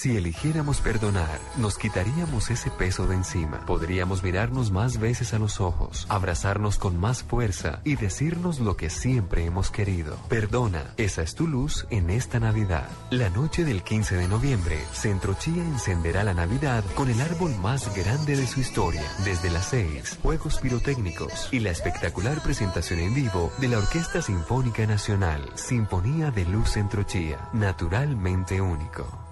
Si eligiéramos perdonar, nos quitaríamos ese peso de encima. Podríamos mirarnos más veces a los ojos, abrazarnos con más fuerza y decirnos lo que siempre hemos querido. Perdona, esa es tu luz en esta Navidad. La noche del 15 de noviembre, Centro Chía encenderá la Navidad con el árbol más grande de su historia. Desde las 6, juegos pirotécnicos y la espectacular presentación en vivo de la Orquesta Sinfónica Nacional, Sinfonía de Luz Centro Chía, naturalmente único.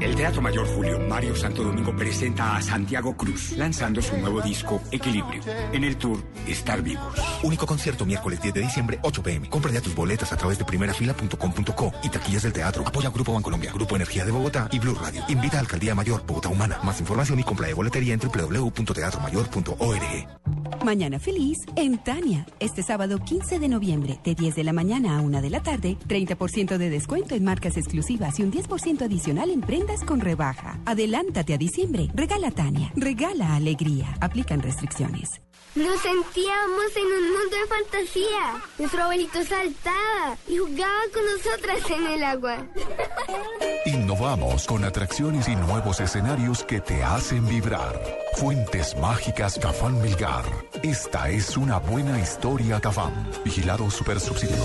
El Teatro Mayor Julio Mario Santo Domingo presenta a Santiago Cruz lanzando su nuevo disco Equilibrio. En el tour Estar Vivos. Único concierto miércoles 10 de diciembre, 8 pm. Compra ya tus boletas a través de primerafila.com.co y taquillas del teatro. Apoya Grupo Bancolombia, Grupo Energía de Bogotá y Blue Radio. Invita a Alcaldía Mayor Bogotá Humana. Más información y compra de boletería en www.teatromayor.org. Mañana feliz en Tania. Este sábado 15 de noviembre, de 10 de la mañana a 1 de la tarde, 30% de descuento en marcas exclusivas y un 10% adicional en prendas con rebaja. Adelántate a diciembre. Regala Tania. Regala alegría. Aplican restricciones. Nos sentíamos en un mundo de fantasía. Nuestro abuelito saltaba y jugaba con nosotras en el agua. Innovamos con atracciones y nuevos escenarios que te hacen vibrar. Fuentes Mágicas Cafán Melgar. Esta es una buena historia Cafán. Vigilado Super Subsidio.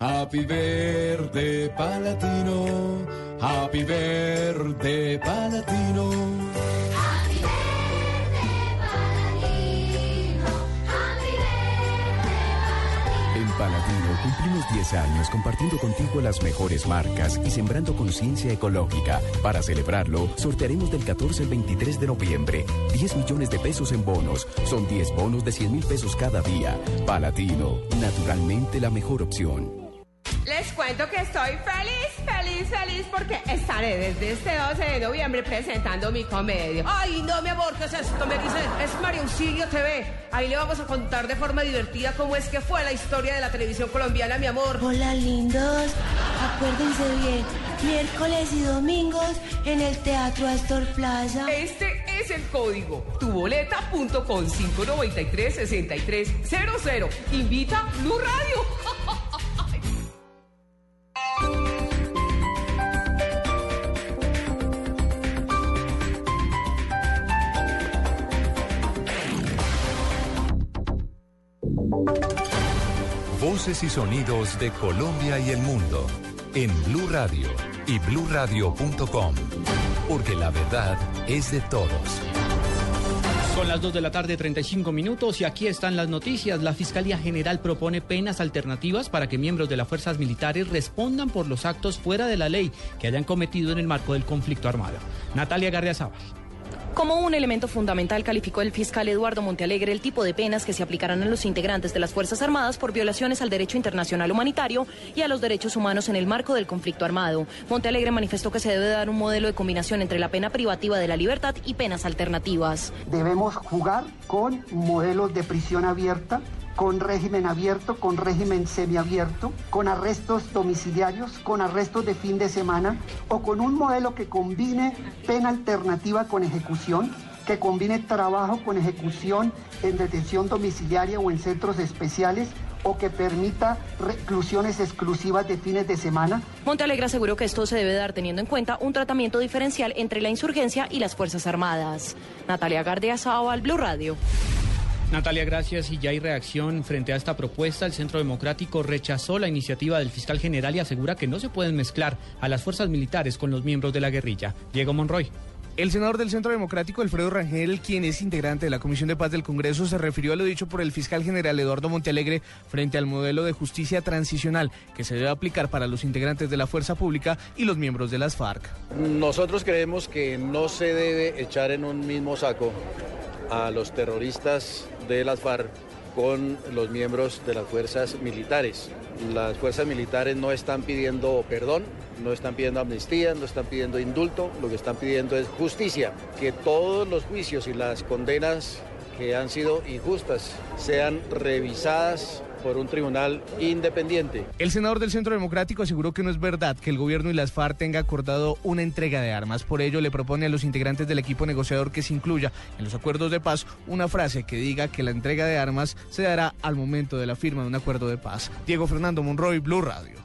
Happy Verde Palatino, Happy Verde Palatino. Happy Verde Paladino, Happy Verde En Palatino cumplimos 10 años compartiendo contigo las mejores marcas y sembrando conciencia ecológica. Para celebrarlo, sortearemos del 14 al 23 de noviembre 10 millones de pesos en bonos. Son 10 bonos de 100 mil pesos cada día. Palatino, naturalmente la mejor opción. Les cuento que estoy feliz, feliz, feliz porque estaré desde este 12 de noviembre presentando mi comedia. Ay, no, mi amor, ¿qué es esto? Me dicen, es María Auxilio TV. Ahí le vamos a contar de forma divertida cómo es que fue la historia de la televisión colombiana, mi amor. Hola, lindos. Acuérdense bien, miércoles y domingos en el Teatro Astor Plaza. Este es el código. Tuboleta.com 593 6300. Invita Blue Radio. Y sonidos de Colombia y el mundo en Blue Radio y bluradio.com, porque la verdad es de todos. Son las 2 de la tarde, 35 minutos, y aquí están las noticias. La Fiscalía General propone penas alternativas para que miembros de las fuerzas militares respondan por los actos fuera de la ley que hayan cometido en el marco del conflicto armado. Natalia Garriazábal. Como un elemento fundamental calificó el fiscal Eduardo Montealegre el tipo de penas que se aplicarán a los integrantes de las Fuerzas Armadas por violaciones al derecho internacional humanitario y a los derechos humanos en el marco del conflicto armado. Montealegre manifestó que se debe dar un modelo de combinación entre la pena privativa de la libertad y penas alternativas. Debemos jugar con modelos de prisión abierta con régimen abierto, con régimen semiabierto, con arrestos domiciliarios, con arrestos de fin de semana o con un modelo que combine pena alternativa con ejecución, que combine trabajo con ejecución en detención domiciliaria o en centros especiales o que permita reclusiones exclusivas de fines de semana. Montealegre aseguró que esto se debe dar teniendo en cuenta un tratamiento diferencial entre la insurgencia y las Fuerzas Armadas. Natalia Gardia al Blue Radio. Natalia, gracias. Y ya hay reacción frente a esta propuesta. El Centro Democrático rechazó la iniciativa del fiscal general y asegura que no se pueden mezclar a las fuerzas militares con los miembros de la guerrilla. Diego Monroy. El senador del Centro Democrático, Alfredo Rangel, quien es integrante de la Comisión de Paz del Congreso, se refirió a lo dicho por el fiscal general Eduardo Montealegre frente al modelo de justicia transicional que se debe aplicar para los integrantes de la fuerza pública y los miembros de las FARC. Nosotros creemos que no se debe echar en un mismo saco a los terroristas de las FARC con los miembros de las fuerzas militares. Las fuerzas militares no están pidiendo perdón, no están pidiendo amnistía, no están pidiendo indulto, lo que están pidiendo es justicia, que todos los juicios y las condenas que han sido injustas sean revisadas por un tribunal independiente. El senador del Centro Democrático aseguró que no es verdad que el gobierno y las FARC tengan acordado una entrega de armas. Por ello, le propone a los integrantes del equipo negociador que se incluya en los acuerdos de paz una frase que diga que la entrega de armas se dará al momento de la firma de un acuerdo de paz. Diego Fernando Monroy, Blue Radio.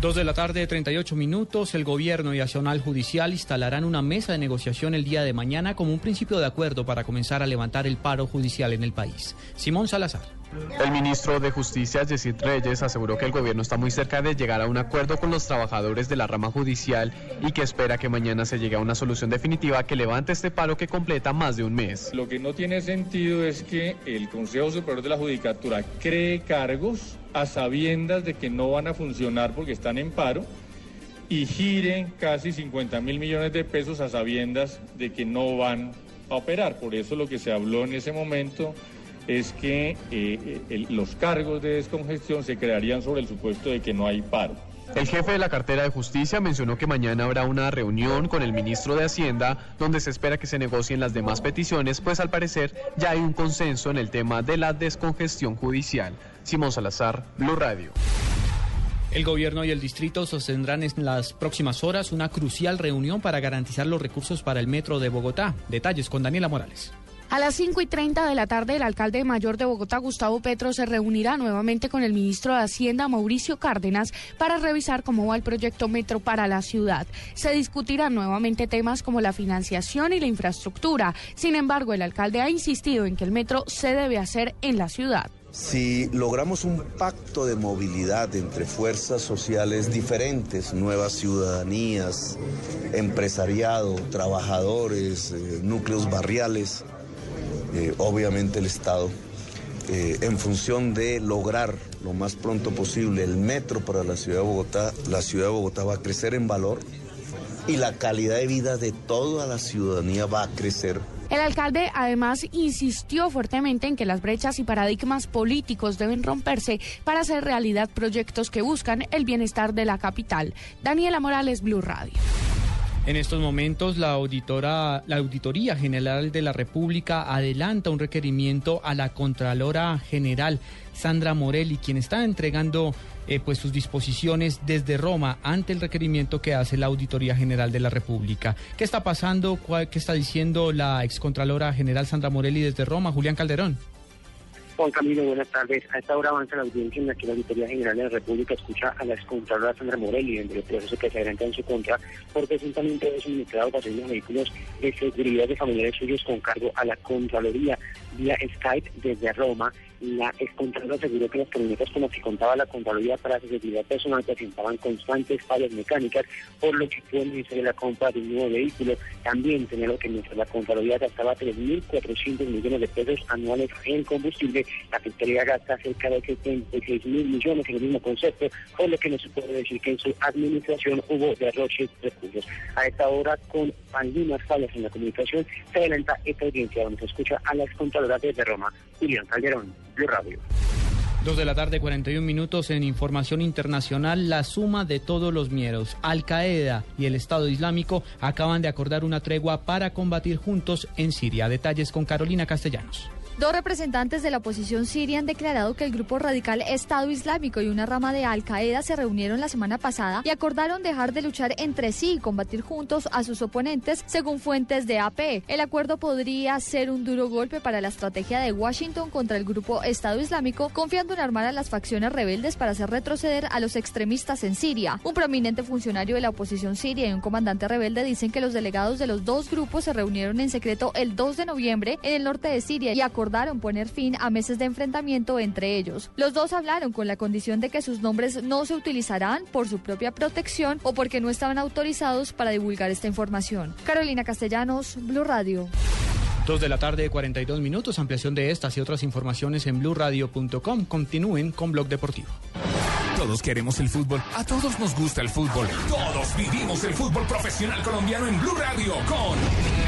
Dos de la tarde, 38 minutos. El gobierno y Nacional Judicial instalarán una mesa de negociación el día de mañana como un principio de acuerdo para comenzar a levantar el paro judicial en el país. Simón Salazar. El ministro de Justicia, Yesid Reyes, aseguró que el gobierno está muy cerca de llegar a un acuerdo con los trabajadores de la rama judicial y que espera que mañana se llegue a una solución definitiva que levante este paro que completa más de un mes. Lo que no tiene sentido es que el Consejo Superior de la Judicatura cree cargos a sabiendas de que no van a funcionar porque están en paro y giren casi 50 mil millones de pesos a sabiendas de que no van a operar. Por eso lo que se habló en ese momento es que eh, los cargos de descongestión se crearían sobre el supuesto de que no hay paro. El jefe de la cartera de justicia mencionó que mañana habrá una reunión con el ministro de Hacienda donde se espera que se negocien las demás peticiones, pues al parecer ya hay un consenso en el tema de la descongestión judicial. Simón Salazar, Blue Radio. El gobierno y el distrito sostendrán en las próximas horas una crucial reunión para garantizar los recursos para el metro de Bogotá. Detalles con Daniela Morales. A las 5 y 30 de la tarde, el alcalde mayor de Bogotá, Gustavo Petro, se reunirá nuevamente con el ministro de Hacienda, Mauricio Cárdenas, para revisar cómo va el proyecto Metro para la ciudad. Se discutirán nuevamente temas como la financiación y la infraestructura. Sin embargo, el alcalde ha insistido en que el metro se debe hacer en la ciudad. Si logramos un pacto de movilidad entre fuerzas sociales diferentes, nuevas ciudadanías, empresariado, trabajadores, eh, núcleos barriales, eh, obviamente el Estado, eh, en función de lograr lo más pronto posible el metro para la ciudad de Bogotá, la ciudad de Bogotá va a crecer en valor y la calidad de vida de toda la ciudadanía va a crecer. El alcalde además insistió fuertemente en que las brechas y paradigmas políticos deben romperse para hacer realidad proyectos que buscan el bienestar de la capital. Daniela Morales, Blue Radio. En estos momentos, la, auditora, la Auditoría General de la República adelanta un requerimiento a la Contralora General, Sandra Morelli, quien está entregando eh, pues sus disposiciones desde Roma ante el requerimiento que hace la Auditoría General de la República. ¿Qué está pasando? ¿Qué está diciendo la excontralora general Sandra Morelli desde Roma? Julián Calderón. Juan Camilo, buenas tardes. A esta hora avanza la audiencia en la que la Auditoría General de la República escucha a la excontralora Sandra Morelli en el proceso que se adelanta en su contra por presuntamente haber suministrado pasajeros de vehículos de seguridad de familiares suyos con cargo a la Contraloría vía Skype desde Roma la excontralora aseguró que las camionetas con las que contaba la Contraloría para su seguridad personal presentaban constantes fallas mecánicas, por lo que fue necesaria la compra de un nuevo vehículo. También señaló que mientras la Contraloría gastaba 3.400 millones de pesos anuales en combustible, la Fiscalía gasta cerca de 76 mil millones en el mismo concepto, por lo que no se puede decir que en su administración hubo derroches de recursos. A esta hora, con algunas fallas en la comunicación, se adelanta esta audiencia donde se escucha a la excontralora desde Roma, Julián Calderón. Radio. Dos de la tarde, 41 minutos en información internacional. La suma de todos los miedos. Al Qaeda y el Estado Islámico acaban de acordar una tregua para combatir juntos en Siria. Detalles con Carolina Castellanos. Dos representantes de la oposición siria han declarado que el grupo radical Estado Islámico y una rama de Al Qaeda se reunieron la semana pasada y acordaron dejar de luchar entre sí y combatir juntos a sus oponentes, según fuentes de AP. El acuerdo podría ser un duro golpe para la estrategia de Washington contra el grupo Estado Islámico, confiando en armar a las facciones rebeldes para hacer retroceder a los extremistas en Siria. Un prominente funcionario de la oposición siria y un comandante rebelde dicen que los delegados de los dos grupos se reunieron en secreto el 2 de noviembre en el norte de Siria y acordaron acordaron poner fin a meses de enfrentamiento entre ellos. Los dos hablaron con la condición de que sus nombres no se utilizarán por su propia protección o porque no estaban autorizados para divulgar esta información. Carolina Castellanos, Blue Radio. Dos de la tarde, 42 minutos. Ampliación de estas y otras informaciones en blueradio.com. Continúen con Blog Deportivo. Todos queremos el fútbol. A todos nos gusta el fútbol. Todos vivimos el fútbol profesional colombiano en Blue Radio con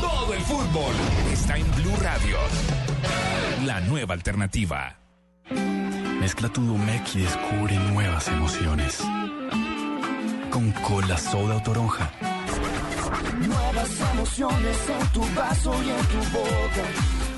Todo el fútbol está en Blue Radio. La nueva alternativa. Mezcla tu Domec y descubre nuevas emociones. Con cola soda o toronja. Nuevas emociones en tu vaso y en tu boca.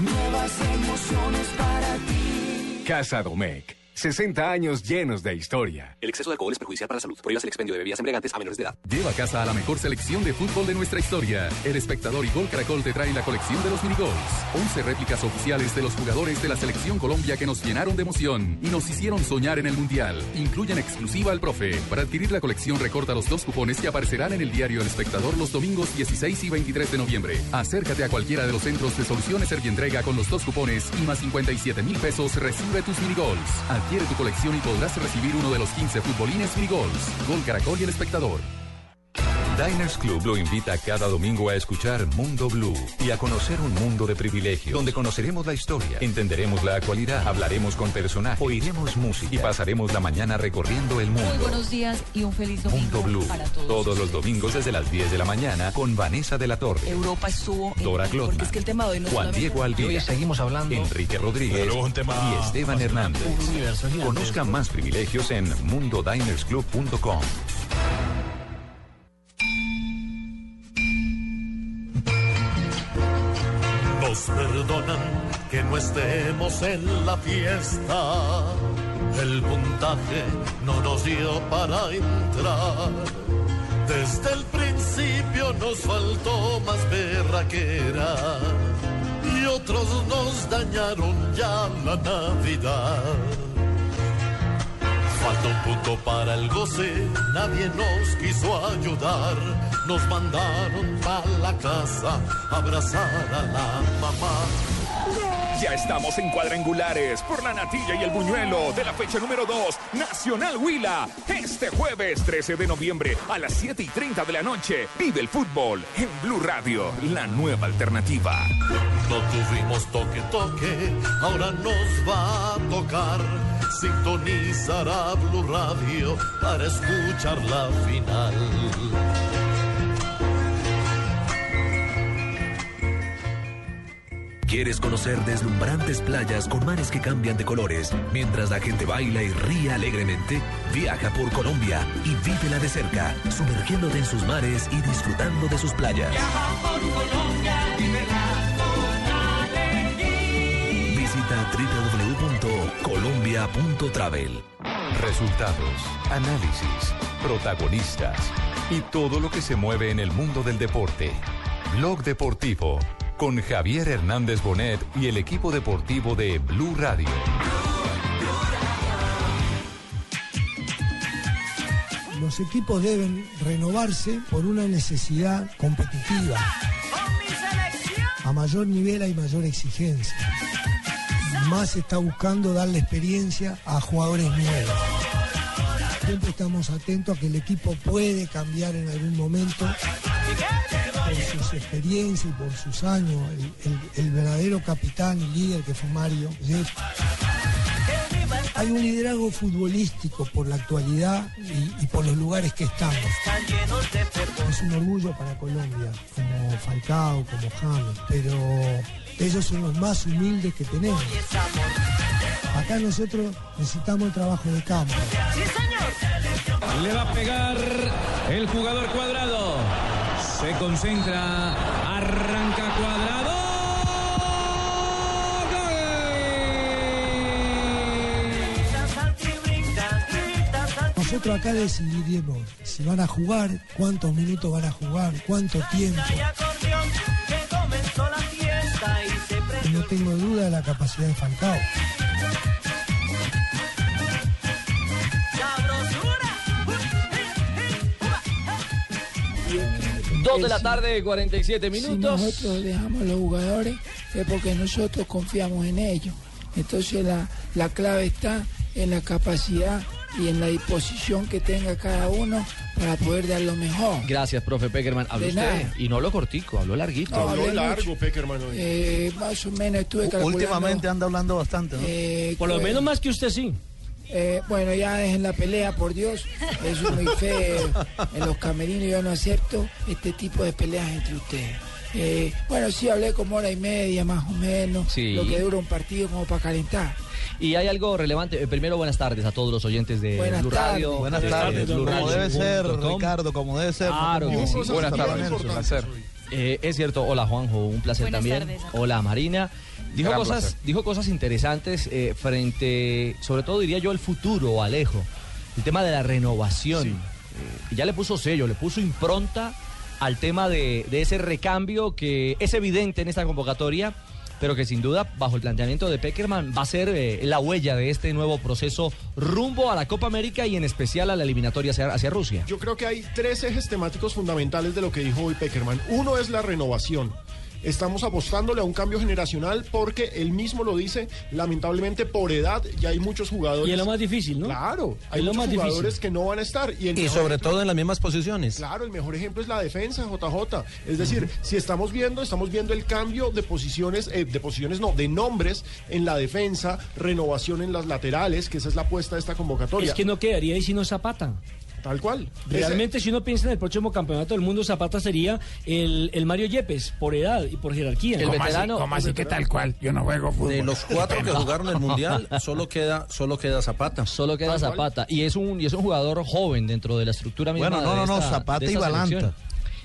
Nuevas emociones para ti. Casa Domecq. 60 años llenos de historia. El exceso de alcohol es perjudicial para la salud. Prohíbas el expendio de bebidas embriagantes a menores de edad. Lleva a casa a la mejor selección de fútbol de nuestra historia. El espectador y Gol Caracol te trae la colección de los minigols. 11 réplicas oficiales de los jugadores de la selección Colombia que nos llenaron de emoción y nos hicieron soñar en el Mundial. Incluyen exclusiva al profe. Para adquirir la colección recorta los dos cupones que aparecerán en el diario El Espectador los domingos 16 y 23 de noviembre. Acércate a cualquiera de los centros de soluciones Servientrega con los dos cupones y más 57 mil pesos recibe tus minigols. Adquiere tu colección y podrás recibir uno de los 15 futbolines minigols. Gol Caracol y El Espectador. Diners Club lo invita cada domingo a escuchar Mundo Blue y a conocer un mundo de privilegios, donde conoceremos la historia, entenderemos la actualidad, hablaremos con personajes, oiremos música y pasaremos la mañana recorriendo el mundo. Muy buenos días y un feliz domingo Mundo Blue, para todos. todos los domingos desde las 10 de la mañana con Vanessa de la Torre, Europa estuvo en- Dora porque Glotman, es que el tema de hoy no es Juan Diego Alvira, Y hoy seguimos hablando- Enrique Rodríguez Pero es un tema y Esteban Hernández. Conozca más privilegios en mundodinersclub.com. Nos perdonan que no estemos en la fiesta. El puntaje no nos dio para entrar. Desde el principio nos faltó más berraquera. Y otros nos dañaron ya la Navidad. Falta un punto para el goce, nadie nos quiso ayudar. Nos mandaron a la casa a abrazar a la mamá. Ya estamos en cuadrangulares por la natilla y el buñuelo de la fecha número 2, Nacional Huila. Este jueves 13 de noviembre a las 7 y 30 de la noche. Vive el fútbol en Blue Radio, la nueva alternativa. No tuvimos toque toque, ahora nos va a tocar sintonizar a Blue Radio para escuchar la final. ¿Quieres conocer deslumbrantes playas con mares que cambian de colores mientras la gente baila y ríe alegremente? Viaja por Colombia y vívela de cerca, sumergiéndote en sus mares y disfrutando de sus playas. Visita www.colombia.travel. Resultados, análisis, protagonistas y todo lo que se mueve en el mundo del deporte. Blog Deportivo con Javier Hernández Bonet y el equipo deportivo de Blue Radio. Los equipos deben renovarse por una necesidad competitiva. A mayor nivel hay mayor exigencia. Más está buscando darle experiencia a jugadores nuevos. Siempre estamos atentos a que el equipo puede cambiar en algún momento por sus experiencias y por sus años. El, el- el verdadero capitán y líder que fue Mario. ¿sí? Hay un liderazgo futbolístico por la actualidad y, y por los lugares que estamos. Es un orgullo para Colombia, como Falcao, como James, pero ellos son los más humildes que tenemos. Acá nosotros necesitamos el trabajo de campo. Le va a pegar el jugador cuadrado. Se concentra, arranca cuadrado. Nosotros acá decidiremos si van a jugar, cuántos minutos van a jugar, cuánto tiempo. No tengo duda de la capacidad de Falcao. De la tarde, 47 Si minutos. nosotros dejamos a los jugadores es porque nosotros confiamos en ellos. Entonces la, la clave está en la capacidad y en la disposición que tenga cada uno para poder dar lo mejor. Gracias, profe Peckerman. Habló usted nada. y no habló cortico, habló larguito. No, hablé largo. Peckerman. hoy. Eh, más o menos estuve calculando. Últimamente anda hablando bastante, ¿no? Eh, Por lo menos más que usted sí. Eh, bueno, ya dejen la pelea, por Dios. Eso es muy feo. En los camerinos yo no acepto este tipo de peleas entre ustedes. Eh, bueno, sí, hablé como hora y media más o menos. Sí. Lo que dura un partido como para calentar. Y hay algo relevante. Eh, Primero, buenas tardes a todos los oyentes de Buenas Blue Radio. tardes. Buenas de tardes, Blue como debe ser. Ricardo, como debe ser. Claro como- sí. Buenas tardes, un placer. Eh, es cierto, hola Juanjo, un placer Buenas también. tardes. Hola Marina. Dijo Gran cosas, placer. dijo cosas interesantes eh, frente, sobre todo diría yo, el futuro, Alejo. El tema de la renovación. Eh, ya le puso sello, le puso impronta al tema de, de ese recambio que es evidente en esta convocatoria, pero que sin duda, bajo el planteamiento de Peckerman, va a ser eh, la huella de este nuevo proceso rumbo a la Copa América y en especial a la eliminatoria hacia, hacia Rusia. Yo creo que hay tres ejes temáticos fundamentales de lo que dijo hoy Peckerman. Uno es la renovación. Estamos apostándole a un cambio generacional porque él mismo lo dice, lamentablemente por edad ya hay muchos jugadores. Y es lo más difícil, ¿no? Claro, hay muchos difícil. jugadores que no van a estar. Y, sobre ejemplo- todo en las mismas posiciones. Claro, el mejor ejemplo es la defensa, JJ. Es decir, si estamos viendo, estamos viendo el cambio de posiciones, eh, de posiciones no, de nombres en la defensa, renovación en las laterales, que esa es la apuesta de esta convocatoria. Es que no quedaría ahí sino Zapata. Tal cual. Realmente, si uno piensa en el próximo campeonato del mundo, Zapata sería el, el Mario Yepes, por edad y por jerarquía. ¿Cómo así? ¿Cómo así que tal cual? Yo no juego fútbol. De los cuatro que jugaron el mundial, solo queda, solo queda Zapata. Solo queda Zapata. Y es un y es un jugador joven dentro de la estructura misma Bueno, no, de no, no, esta- Zapata y Balanta. selección.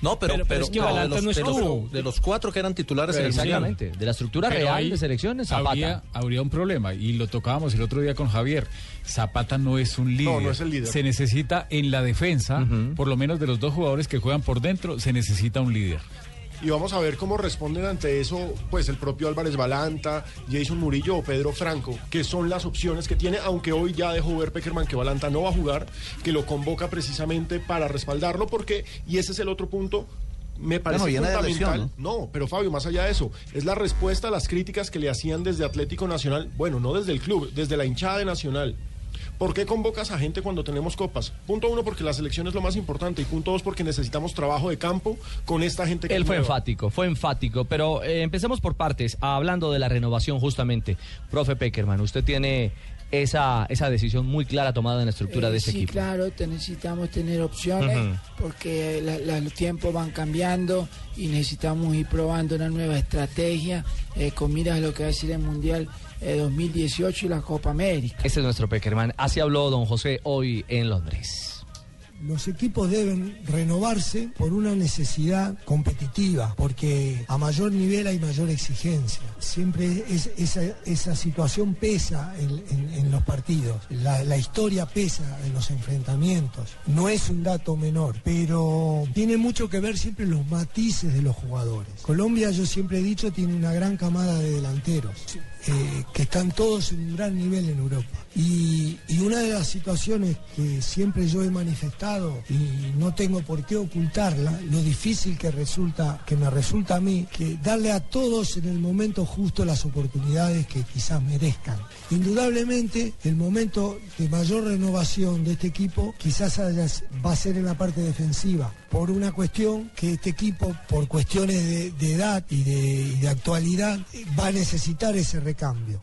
No, pero, Pero- pero pero, es que no, Balanta de, no los, de, estuvo. los, de los cuatro que eran titulares en el mundial. Exactamente. De la estructura Pero real de selecciones, Zapata. Habría, habría un problema y lo tocábamos el otro día con Javier. Zapata no es un líder. No, no es el líder. Se necesita en la defensa, por lo menos de los dos jugadores que juegan por dentro, se necesita un líder. Y vamos a ver cómo responden ante eso, pues el propio Álvarez Balanta, Jason Murillo o Pedro Franco, que son las opciones que tiene, aunque hoy ya dejó ver Peckerman que Balanta no va a jugar, que lo convoca precisamente para respaldarlo, porque, y ese es el otro punto, me parece fundamental. lesión, ¿no? pero Fabio, más allá de eso, es la respuesta a las críticas que le hacían desde Atlético Nacional, bueno, no desde el club, desde la hinchada de Nacional. ¿Por qué convocas a gente cuando tenemos copas? Punto uno, porque la selección es lo más importante. Y punto dos, porque necesitamos trabajo de campo con esta gente que Él fue nueva. enfático, fue enfático, pero eh, empecemos por partes, hablando de la renovación justamente. Profe Peckerman, usted tiene esa, esa decisión muy clara tomada en la estructura Eh, de ese sí, equipo. claro, te necesitamos tener opciones porque la- la- los tiempos van cambiando y necesitamos ir probando una nueva estrategia eh, con miras a lo que va a ser el Mundial eh, 2018 y la Copa América. Este es nuestro Peckerman. Así habló don José hoy en Londres. Los equipos deben renovarse por una necesidad competitiva, porque a mayor nivel hay mayor exigencia. Siempre es, esa, situación pesa en los partidos, la, la historia pesa en los enfrentamientos. No es un dato menor, pero tiene mucho que ver siempre los matices de los jugadores. Colombia, yo siempre he dicho, tiene una gran camada de delanteros. Eh, que están todos en un gran nivel en Europa. Y, una de las situaciones que siempre yo he manifestado y no tengo por qué ocultarla, lo difícil que resulta, que me resulta a mí, que darle a todos en el momento justo las oportunidades que quizás merezcan. Indudablemente, el momento de mayor renovación de este equipo quizás va a ser en la parte defensiva, por una cuestión que este equipo, por cuestiones de, edad y de, y de actualidad, va a necesitar ese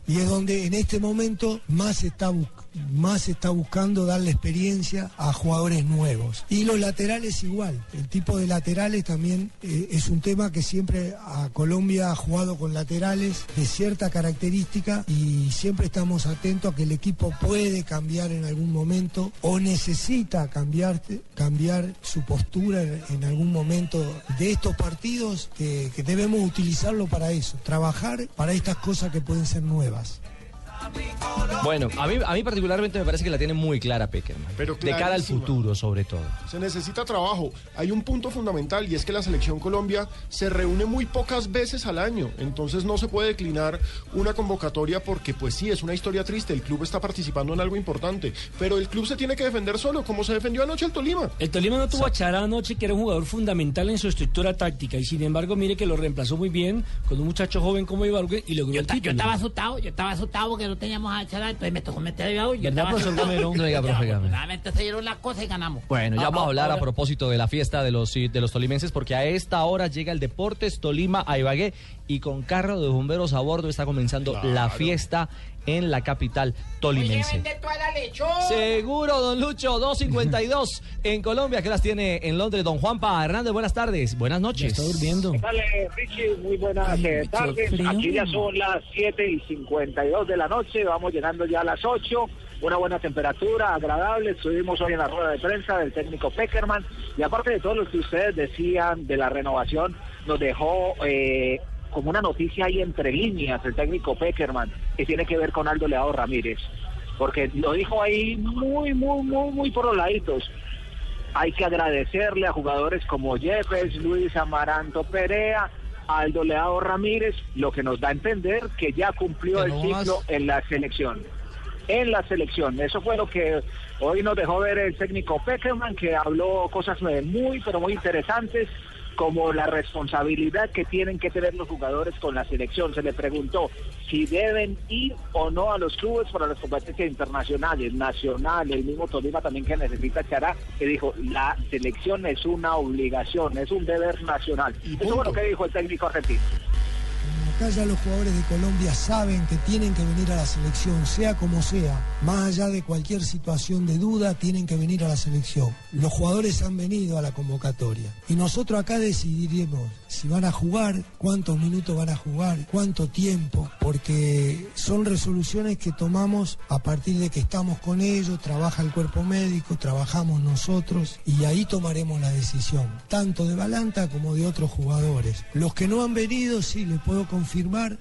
Y es donde en este momento más se está, bus- más está buscando darle experiencia a jugadores nuevos. Y los laterales igual. El tipo de laterales también eh, es un tema que siempre a Colombia ha jugado con laterales de cierta característica y siempre estamos atentos a que el equipo puede cambiar en algún momento o necesita cambiar, cambiar su postura en, algún momento de estos partidos que debemos utilizarlo para eso, trabajar para estas cosas que pueden ser nuevas. Bueno, a mí, a mí particularmente me parece que la tiene muy clara Peckerman. Pero de cara al futuro, sobre todo. Se necesita trabajo. Hay un punto fundamental y es que la selección Colombia se reúne muy pocas veces al año. Entonces no se puede declinar una convocatoria porque pues sí, es una historia triste. El club está participando en algo importante. Pero el club se tiene que defender solo, como se defendió anoche el Tolima. El Tolima no tuvo a Chará anoche, que era un jugador fundamental en su estructura táctica, y sin embargo, mire que lo reemplazó muy bien con un muchacho joven como Ibargüe y logró Yo, el yo estaba asustado, yo estaba asustado porque no teníamos a Chará, entonces me tocó meter a Yo ¿Verdad, profesor. Gamero? No diga, profe Gamero. Afortunadamente se dieron las cosas y ganamos. Bueno, ya vamos a hablar a propósito de la fiesta de los, de los tolimenses, porque a esta hora llega el Deportes Tolima a Ibagué y con carro de bomberos a bordo está comenzando la fiesta en la capital tolimense. toda la lechona. Seguro, don Lucho, 252 en Colombia. ¿Qué las tiene en Londres? Don Juanpa Hernández, buenas tardes. Buenas noches. está durmiendo. ¿Qué tal, eh, Richie? Muy buenas eh, tardes. frío. Aquí ya son las 7 y 52 de la noche. Vamos llegando ya a las 8. Una buena temperatura, agradable. Estuvimos hoy en la rueda de prensa del técnico Peckerman. Y aparte de todo lo que ustedes decían de la renovación, nos dejó eh, como una noticia ahí entre líneas el técnico Peckerman, que tiene que ver con Aldo Leao Ramírez. Porque lo dijo ahí muy, muy, muy, muy por los laditos hay que agradecerle a jugadores como Jeffes, Luis Amaranto Perea, Aldo Leao Ramírez, lo que nos da a entender que ya cumplió el ciclo en la selección. En la selección. Eso fue lo que hoy nos dejó ver el técnico Peckerman, que habló cosas eh, muy, pero muy interesantes como la responsabilidad que tienen que tener los jugadores con la selección. Se le preguntó si deben ir o no a los clubes para las competencias internacionales, nacional, el mismo Tolima también que necesita Chará, que dijo, la selección es una obligación, es un deber nacional. Eso fue lo que dijo el técnico argentino. Acá ya los jugadores de Colombia saben que tienen que venir a la selección, sea como sea. Más allá de cualquier situación de duda, tienen que venir a la selección. Los jugadores han venido a la convocatoria. Y nosotros acá decidiremos si van a jugar, cuántos minutos van a jugar, cuánto tiempo, porque son resoluciones que tomamos a partir de que estamos con ellos, trabaja el cuerpo médico, trabajamos nosotros y ahí tomaremos la decisión, tanto de Balanta como de otros jugadores. Los que no han venido, sí, les puedo confirmar, eh,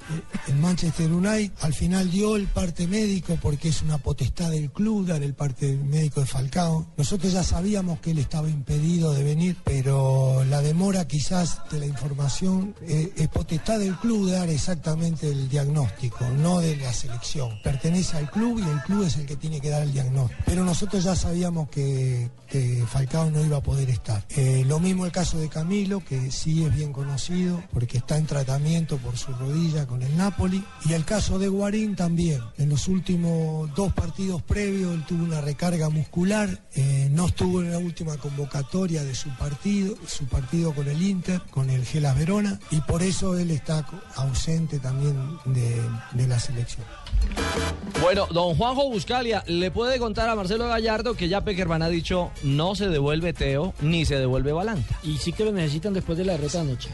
el Manchester United al final dio el parte médico porque es una potestad del club dar el parte médico de Falcao. Nosotros ya sabíamos que él estaba impedido de venir, pero la demora quizás de la información eh, es potestad del club dar exactamente el diagnóstico, no de la selección. Pertenece al club y el club es el que tiene que dar el diagnóstico. Pero nosotros ya sabíamos que, que Falcao no iba a poder estar. Eh, lo mismo el caso de Camilo, que sí es bien conocido porque está en tratamiento por su rodilla con el Napoli. Y el caso de Guarín también. En los últimos dos partidos previos él tuvo una recarga muscular, eh, no estuvo en la última convocatoria de su partido, su partido con el Inter, con el Gelas Verona, y por eso él está ausente también de, de la selección. Bueno, don Juanjo Buscalia, ¿le puede contar a Marcelo Gallardo que ya Peckerman ha dicho no se devuelve Teo ni se devuelve Balanta? Y sí que lo necesitan después de la derrota anoche.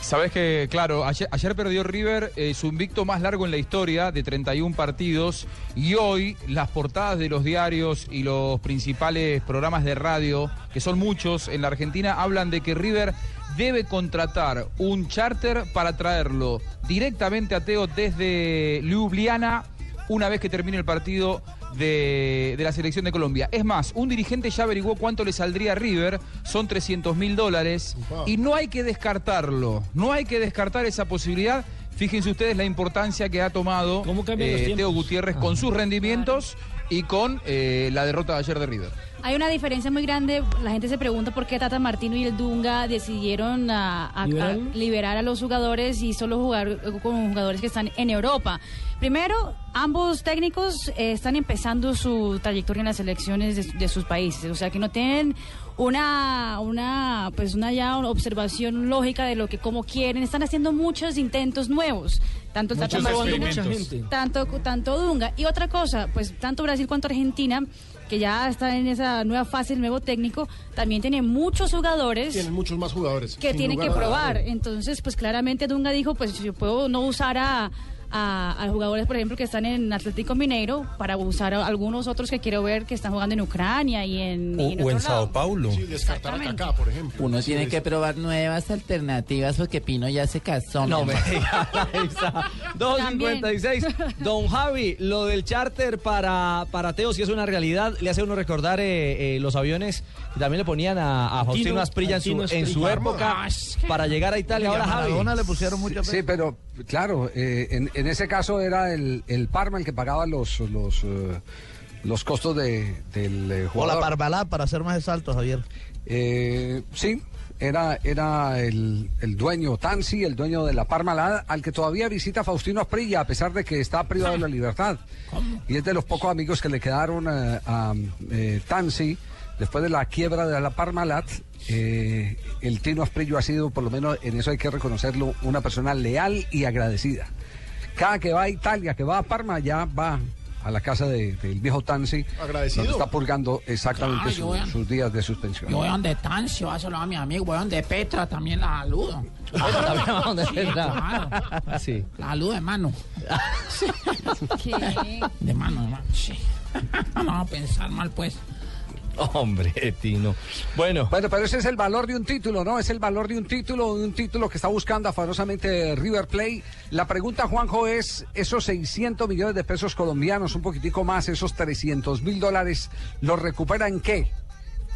Sabes que, claro, ayer, ayer perdió River eh, su invicto más largo en la historia de 31 partidos. Y hoy las portadas de los diarios y los principales programas de radio, que son muchos en la Argentina, hablan de que River debe contratar un charter para traerlo directamente a Teo desde Ljubljana una vez que termine el partido de, de la selección de Colombia. Es más, un dirigente ya averiguó cuánto le saldría a River, son 300 mil dólares, y no hay que descartarlo, no hay que descartar esa posibilidad. Fíjense ustedes la importancia que ha tomado eh? Teo Gutiérrez con sus rendimientos y con eh, la derrota de ayer de River. Hay una diferencia muy grande. La gente se pregunta por qué Tata Martino y el Dunga decidieron a, a- a ¿Liberarlo? liberar a los jugadores y solo jugar con jugadores que están en Europa. Primero, ambos técnicos eh, están empezando su trayectoria en las selecciones de, de sus países, o sea que no tienen una una pues una ya una observación lógica de lo que cómo quieren. Están haciendo muchos intentos nuevos, tanto Muchos experimentos. tanto tanto Dunga y otra cosa, pues tanto Brasil cuanto Argentina que ya está en esa nueva fase el nuevo técnico, también tiene muchos jugadores Tienen muchos más jugadores. que tienen que probar. Entonces, pues claramente Dunga dijo, pues yo puedo no usar a, a, a jugadores, por ejemplo, que están en Atlético Mineiro para usar a algunos otros que quiero ver que están jugando en Ucrania y en, y en otro lado. Paulo. Sí, descartar a Kaká, por ejemplo. Uno tiene es- que probar nuevas alternativas porque Pino ya se casó. No me amor. diga, ahí está. 2.56. Don Javi, lo del charter para, para Teo, si es una realidad, le hace a uno recordar eh, eh, los aviones que también le ponían a, a Faustino Asprilla en su, en su época para llegar a Italia. Ahora, Javi. Sí, pero claro, eh, en, en ese caso era el, el Parma el que pagaba los los, eh, los costos de, del eh, O la jugador. Parmalá, para ser más exactos, Javier. Eh, sí, era, era el, el dueño Tansi, el dueño de la Parmalat, al que todavía visita Faustino Asprilla, a pesar de que está privado de la libertad. Y es de los pocos amigos que le quedaron eh, a eh, Tansi después de la quiebra de la Parmalat. eh, el Tino Asprillo ha sido, por lo menos en eso hay que reconocerlo, una persona leal y agradecida. Cada que va a Italia, que va a Parma, ya va a la casa de- del viejo Tansi. Agradecido. donde está purgando exactamente Claro, su- yo voy a- sus días de suspensión. Yo voy donde Tancio, a saludar a mi amigo, voy donde Petra, también la saludo. también va donde Sí, Petra. claro. Sí. La saludo de mano. De mano, de mano, sí. No vamos a pensar mal, pues. Hombre, Tino. Bueno. Bueno, pero ese es el valor de un título, ¿no? Es el valor de un título, de un título que está buscando afanosamente River Plate. La pregunta, Juanjo, es esos 600 millones de pesos colombianos, un poquitico más, esos 300 mil dólares, ¿los recupera en qué?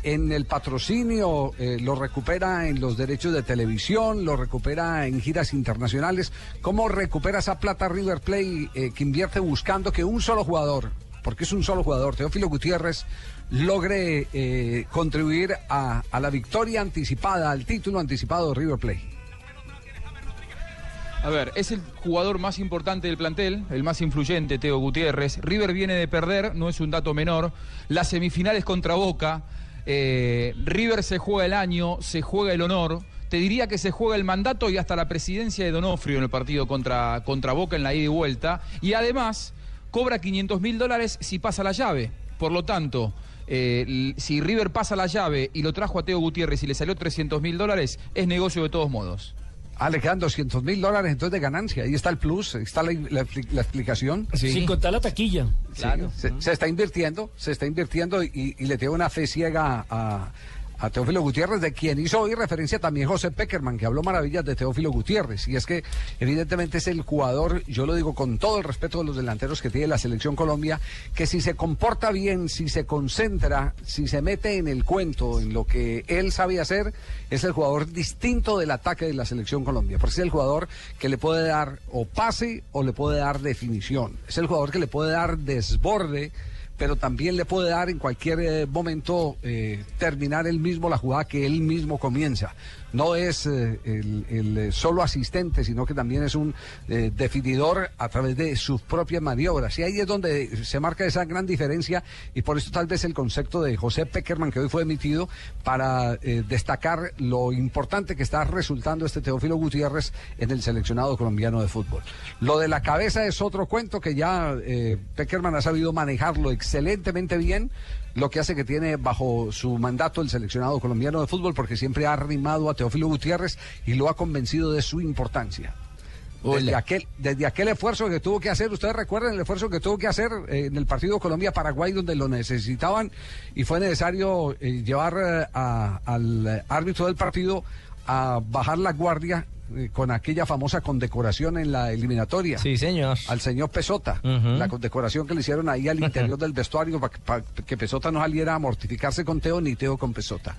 En el patrocinio, eh, lo recupera en los derechos de televisión, lo recupera en giras internacionales. ¿Cómo recupera esa plata River Plate eh, que invierte buscando que un solo jugador, porque es un solo jugador, Teófilo Gutiérrez, logre eh, contribuir a, la victoria anticipada, al título anticipado de River Plate? A ver, es el jugador más importante del plantel, el más influyente, Teo Gutiérrez. River viene de perder, no es un dato menor. Las semifinales contra Boca. eh, River se juega el año, se juega el honor. Te diría que se juega el mandato y hasta la presidencia de Donofrio en el partido contra, contra Boca en la ida y vuelta. Y además cobra 500 mil dólares si pasa la llave. Por lo tanto, eh, si River pasa la llave y lo trajo a Teo Gutiérrez y le salió 300 mil dólares, es negocio de todos modos. Ah, le quedan 200 mil dólares entonces de ganancia. Ahí está el plus, está la, la expli- la explicación. Sin contar la taquilla. Sí, se, se está invirtiendo, se está invirtiendo y, y le tengo una fe ciega a, a Teófilo Gutiérrez, de quien hizo hoy referencia también José Peckerman, que habló maravillas de Teófilo Gutiérrez. Y es que evidentemente es el jugador, yo lo digo con todo el respeto de los delanteros que tiene la selección Colombia, que si se comporta bien, si se concentra, si se mete en el cuento, en lo que él sabe hacer, es el jugador distinto del ataque de la selección Colombia. Porque es el jugador que le puede dar o pase o le puede dar definición. Es el jugador que le puede dar desborde pero también le puede dar en cualquier eh, momento eh, terminar él mismo la jugada que él mismo comienza. No es eh, el, eh, solo asistente, sino que también es un eh, definidor a través de sus propias maniobras. Y ahí es donde se marca esa gran diferencia y por eso tal vez el concepto de José Peckerman que hoy fue emitido para destacar lo importante que está resultando este Teófilo Gutiérrez en el seleccionado colombiano de fútbol. Lo de la cabeza es otro cuento que ya Peckerman ha sabido manejarlo excelentemente bien, lo que hace que tiene bajo su mandato el seleccionado colombiano de fútbol porque siempre ha arrimado a Teófilo Gutiérrez y lo ha convencido de su importancia. Desde aquel, desde aquel esfuerzo que tuvo que hacer, ustedes recuerdan el esfuerzo que tuvo que hacer eh, en el partido Colombia-Paraguay donde lo necesitaban y fue necesario eh, llevar eh, a- al árbitro del partido a bajar la guardia con aquella famosa condecoración en la eliminatoria. Sí, señor. Al señor Pesota. La condecoración que le hicieron ahí al interior del vestuario para que Pesota no saliera a mortificarse con Teo ni Teo con Pesota.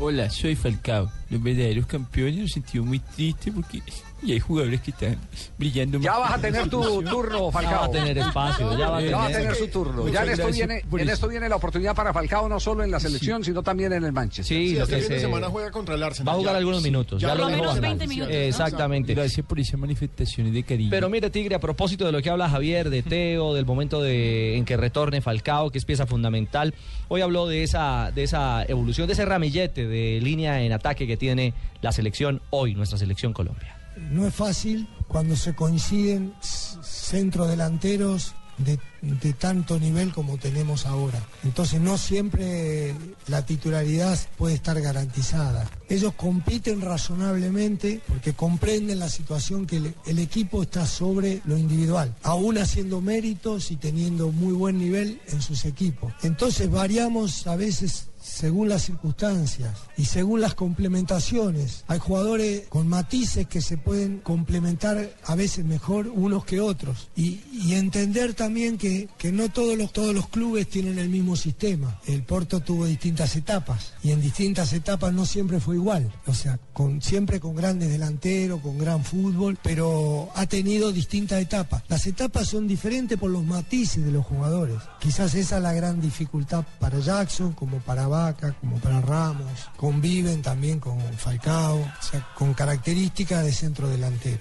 Hola, soy Falcao. Los verdaderos campeones los sentido muy triste porque y hay jugadores que están brillando Ya vas a tener tu turno, Falcao. Ya va a tener espacio, ya va a Ya va a tener- tener su turno. Ya en esto, viene, en esto viene la oportunidad para Falcao, no solo en la selección, sino también en el Manchester. Sí, lo este que fin de se- semana juega contra el Arsenal. Va a jugar Ya- algunos sí, minutos. Ya, ya lo menos Van 20 Gaal. minutos. Exactamente. Gracias por esas manifestaciones de cariño. Pero mire, Tigre, a propósito de lo que habla Javier, de Teo, del momento de, en que retorne Falcao, que es pieza fundamental, hoy habló de esa, de esa evolución, de ese ramillete de línea en ataque que tiene la selección hoy, nuestra selección Colombia. No es fácil cuando se coinciden centrodelanteros de de tanto nivel como tenemos ahora. Entonces no siempre la titularidad puede estar garantizada. Ellos compiten razonablemente porque comprenden la situación que el, el equipo está sobre lo individual, aún haciendo méritos y teniendo muy buen nivel en sus equipos. Entonces variamos a veces según las circunstancias y según las complementaciones. Hay jugadores con matices que se pueden complementar a veces mejor unos que otros. Y, entender también que, que no todos los, todos los clubes tienen el mismo sistema. El Porto tuvo distintas etapas y en distintas etapas no siempre fue igual. O sea, con, siempre con grandes delanteros, con gran fútbol, pero ha tenido distintas etapas. Las etapas son diferentes por los matices de los jugadores. Quizás esa es la gran dificultad para Jackson, como para Vaca, como para Ramos. Conviven también con Falcao, o sea, con características de centro delantero.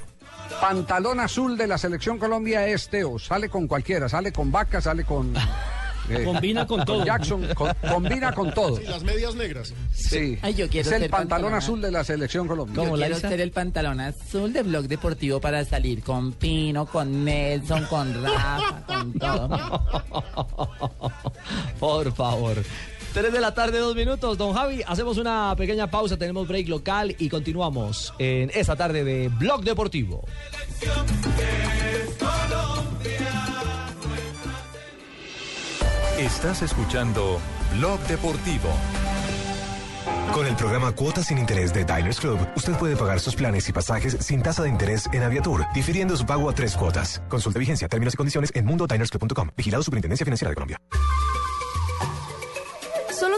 Pantalón azul de la selección Colombia es Teo. Sale con cualquiera, sale con Vaca, sale con. eh, Combina con todo. Jackson, con- combina con todo. Y las medias negras. Sí. Ay, yo quiero es el ser pantalón pantalón. azul de la selección Colombia. Yo quiero ser el pantalón azul de Blog Deportivo para salir con Pino, con Nelson, con Rafa, con todo. Por favor. 3 de la tarde, dos minutos. Don Javi, hacemos una pequeña pausa, tenemos break local y continuamos en esta tarde de Blog Deportivo. Estás escuchando Blog Deportivo. Con el programa Cuotas sin Interés de Diners Club, usted puede pagar sus planes y pasajes sin tasa de interés en Aviatur, difiriendo su pago a tres cuotas. Consulte vigencia, términos y condiciones en mundodinersclub.com. Vigilado Superintendencia Financiera de Colombia.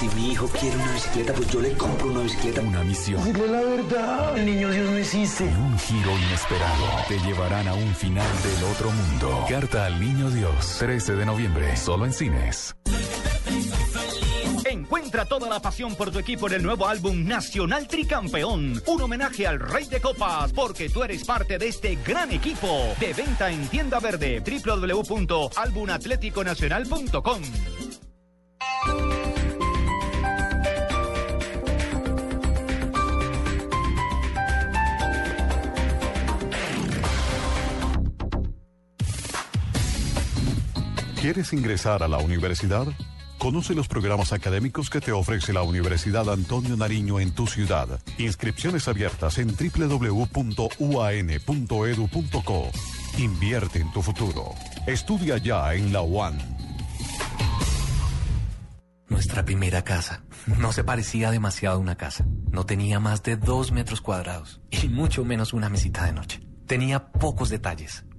Si mi hijo quiere una bicicleta, pues yo le compro una bicicleta. Una misión. Dile la verdad. El niño Dios no existe. Y un giro inesperado. Te llevarán a un final del otro mundo. Carta al Niño Dios. 13 de noviembre. Solo en cines. Encuentra toda la pasión por tu equipo en el nuevo álbum Nacional Tricampeón. Un homenaje al Rey de Copas, porque tú eres parte de este gran equipo. De venta en tienda verde www.albumatleticonacional.com. ¿Quieres ingresar a la universidad? Conoce los programas académicos que te ofrece la Universidad Antonio Nariño en tu ciudad. Inscripciones abiertas en www.uan.edu.co. Invierte en tu futuro. Estudia ya en la UAN. Nuestra primera casa. No se parecía demasiado a una casa. No tenía más de dos metros cuadrados y mucho menos una mesita de noche. Tenía pocos detalles,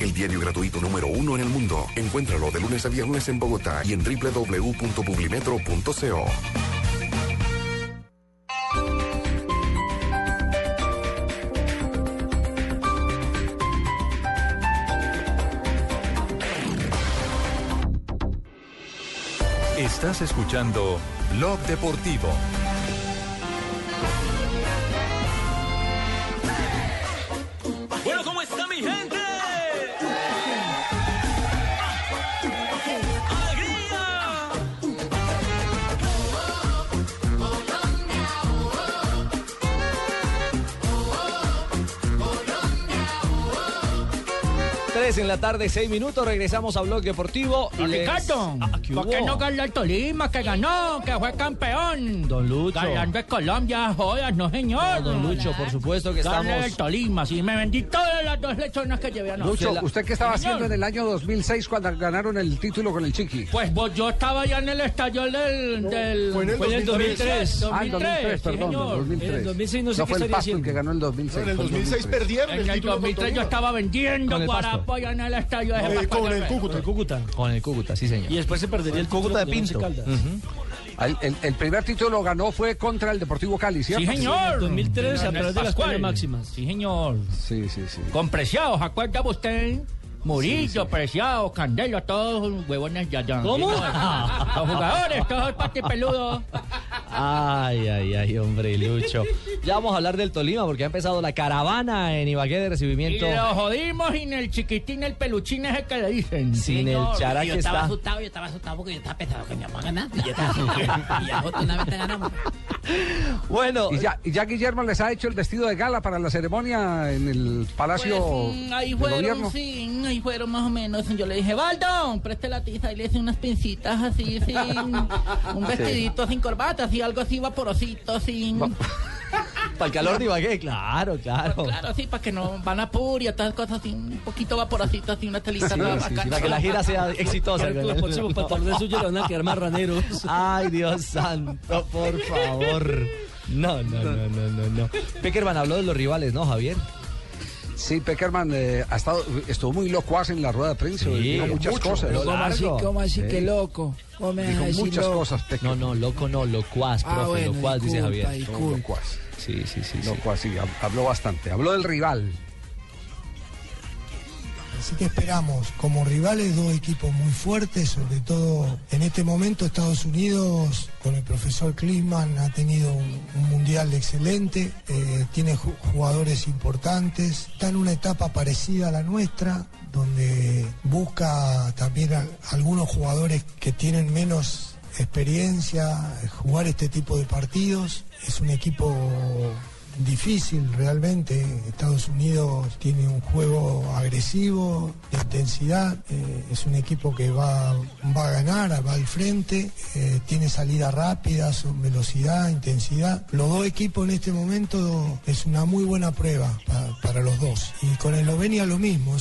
El diario gratuito número uno en el mundo. Encuéntralo de lunes a viernes en Bogotá y en www.publimetro.co. Estás escuchando Blog Deportivo. 3 en la tarde, 6 minutos. Regresamos a Blog Deportivo. Don Les- Ricardo, Ah, ¿qué ¿por qué no ganó el Tolima que ganó, que fue campeón? Don Lucho. Ganando es Colombia, jodas, no señor. No, don Lucho, por supuesto que Gané estamos- el Tolima, sí, me vendí todas las dos lechonas que llevé anoche. Lucho, ¿usted qué estaba Señor. haciendo en el año 2006 cuando ganaron el título con el Chiqui? Pues vos, yo estaba ya en el estadio del... del Fue en el 2003. Ah, en 2003, sí, perdón, señor. en 2003. En el 2006 no sé no qué fue el Pasto el que ganó en el 2006. No, en el fue 2006 perdieron el En el con 2003 yo estaba vendiendo Con guarapo allá en el estadio de con el. Cúcuta. El Cúcuta. Con el Cúcuta, sí, señor. Y después se perdería el Cúcuta de Pinto. El, el- el primer título lo ganó fue contra el Deportivo Cali, ¿cierto? Sí, señor. 2003 a En través de las penas máximas. Sí, señor. Sí, sí, sí. Con Preciados, ¿acuerda usted? Murillo, Preciado, Candelo, todos huevones ya ya. ¿Cómo? Los jugadores, todos patipeludos. Ay, ay, ay, hombre, Lucho. Ya vamos a hablar del Tolima porque ha empezado la caravana en Ibagué de Y recibimiento. lo jodimos sin el chiquitín, el peluchín ese que le dicen. Sin el chará Yo que estaba está. asustado, yo estaba asustado porque yo estaba pensando que mi mamá ganaba. Y, yo estaba- y afortunadamente ganamos. Bueno, Y ya, y ya Guillermo les ha hecho el vestido de gala para la ceremonia en el Palacio Pues, mm, ahí fueron, Gobierno. sí, ahí fueron más o menos. Yo le dije, Baldo, preste la tiza. Y le hice unas pincitas así, sin un vestidito sin corbata, así, algo así vaporosito, sin... para el calor de Ibagué, claro, claro. Claro, sí, para que no van a Puri, otras cosas así, un poquito vaporosito, así, una telita. Sí, para que la gira sea exitosa. Para que los próximos pantalones suyos le van a quedar marraneros. Ay, Dios santo, por favor. No, no, no, no, no, no. Peckerman habló de los rivales, ¿no, Javier? Sí, Peckerman eh, ha estado, estuvo muy locuaz en la rueda de prensa, Sí, dijo muchas mucho, cosas. ¿Cómo así, cómo así Sí. que loco? ¿Cómo me Dijo muchas loco? cosas, Peckerman. No, no, loco no, locuaz, Ah, profe, bueno, locuaz, dice disculpa, Javier. disculpa. Locuaz. Sí, sí, sí. Locuaz, sí, hab- habló bastante. Habló del rival. Así que esperamos como rivales dos equipos muy fuertes, sobre todo en este momento Estados Unidos con el profesor Klinsmann ha tenido un, un mundial excelente, eh, tiene ju- jugadores importantes, está en una etapa parecida a la nuestra, donde busca también a- algunos jugadores que tienen menos experiencia eh, jugar este tipo de partidos. Es un equipo difícil realmente. Estados Unidos tiene un juego agresivo, de intensidad. eh, es un equipo que va, va a ganar, va al frente, eh, tiene salida rápida, son velocidad, intensidad. Los dos equipos en este momento es una muy buena prueba pa- para los dos. Y con Eslovenia lo mismo,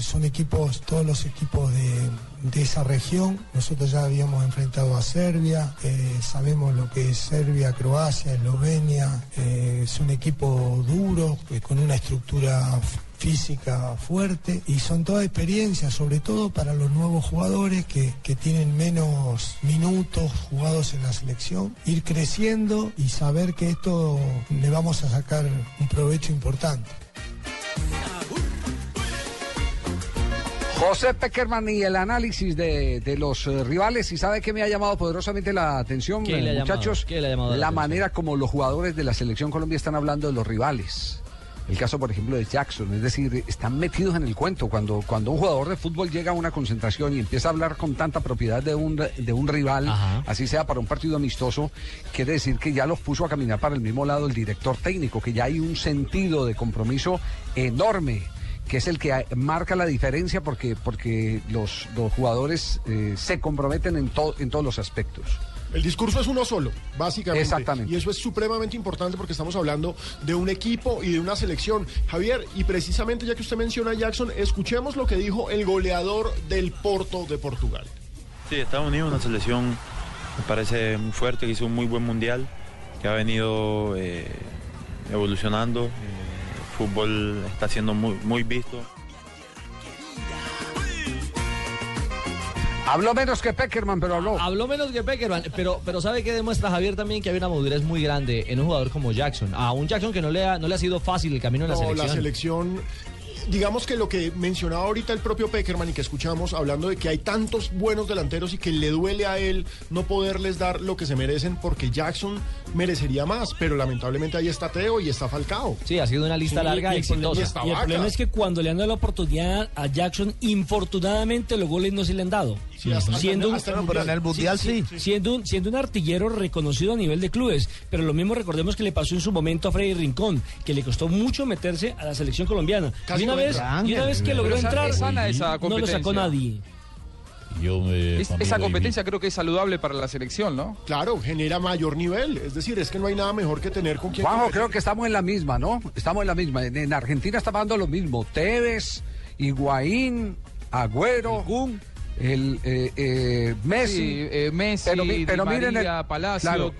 son equipos, todos los equipos de, de esa región. Nosotros ya habíamos enfrentado a Serbia, eh, sabemos lo que es Serbia, Croacia, Eslovenia. eh, son equipos duros, eh, con una estructura física fuerte y son todas experiencias, sobre todo para los nuevos jugadores que, que tienen menos minutos jugados en la selección, ir creciendo y saber que esto le vamos a sacar un provecho importante. José Peckerman y el análisis de, de los eh, rivales. ¿Y sabe que me ha llamado poderosamente la atención, ¿Qué le eh, ha muchachos? llamado? ¿Qué le ha llamado la la atención? manera como los jugadores de la selección Colombia están hablando de los rivales. El caso, por ejemplo, de Jackson, es decir, están metidos en el cuento. Cuando, cuando un jugador de fútbol llega a una concentración y empieza a hablar con tanta propiedad de un, de un rival, así sea para un partido amistoso, quiere decir que ya los puso a caminar para el mismo lado el director técnico, que ya hay un sentido de compromiso enorme que es el que marca la diferencia porque, porque los, los jugadores eh, se comprometen en, to- en todos los aspectos. El discurso es uno solo, básicamente. Exactamente. Y eso es supremamente importante porque estamos hablando de un equipo y de una selección. Javier, y precisamente ya que usted menciona a Jackson, escuchemos lo que dijo el goleador del Porto de Portugal. Sí, Estados Unidos una selección me parece muy fuerte, que hizo un muy buen mundial, que ha venido eh, evolucionando. eh, fútbol está siendo muy, muy visto. Habló menos que Peckerman, pero habló. Habló menos que Peckerman, pero, pero ¿sabe qué demuestra Javier también? Que hay una madurez muy grande en un jugador como Jackson. A un Jackson que no le ha, no le ha sido fácil el camino en la No, selección. la selección. Digamos que lo que mencionaba ahorita el propio Peckerman y que escuchamos hablando de que hay tantos buenos delanteros y que le duele a él no poderles dar lo que se merecen porque Jackson merecería más, pero lamentablemente ahí está Teo y está Falcao. Sí, ha sido una lista Sí, larga y y el problema- Y exitosa. está Y el Vaca. problema es que cuando le han dado la oportunidad a Jackson, infortunadamente los goles no se le han dado. Sí, hasta- hasta- siendo, un, hasta el Pero en el Mundial sí, sí, sí. Siendo, un, siendo un artillero reconocido a nivel de clubes. Pero lo mismo recordemos que le pasó en su momento a Freddy Rincón, que le costó mucho meterse a la selección colombiana. Casi y una vez, entra. y una vez que logró esa- entrar, es sana esa no lo sacó nadie. Yo me, Es- esa competencia creo que es saludable para la selección, ¿no? Claro, genera mayor nivel. Es decir, es que no hay nada mejor que tener con quien Juanjo, competir. creo que estamos en la misma, ¿no? Estamos en la misma. En, en Argentina está pasando lo mismo. Tevez, Higuaín, Agüero, el eh, eh, Messi. Sí, eh, Messi, mi- Di María, Palacio.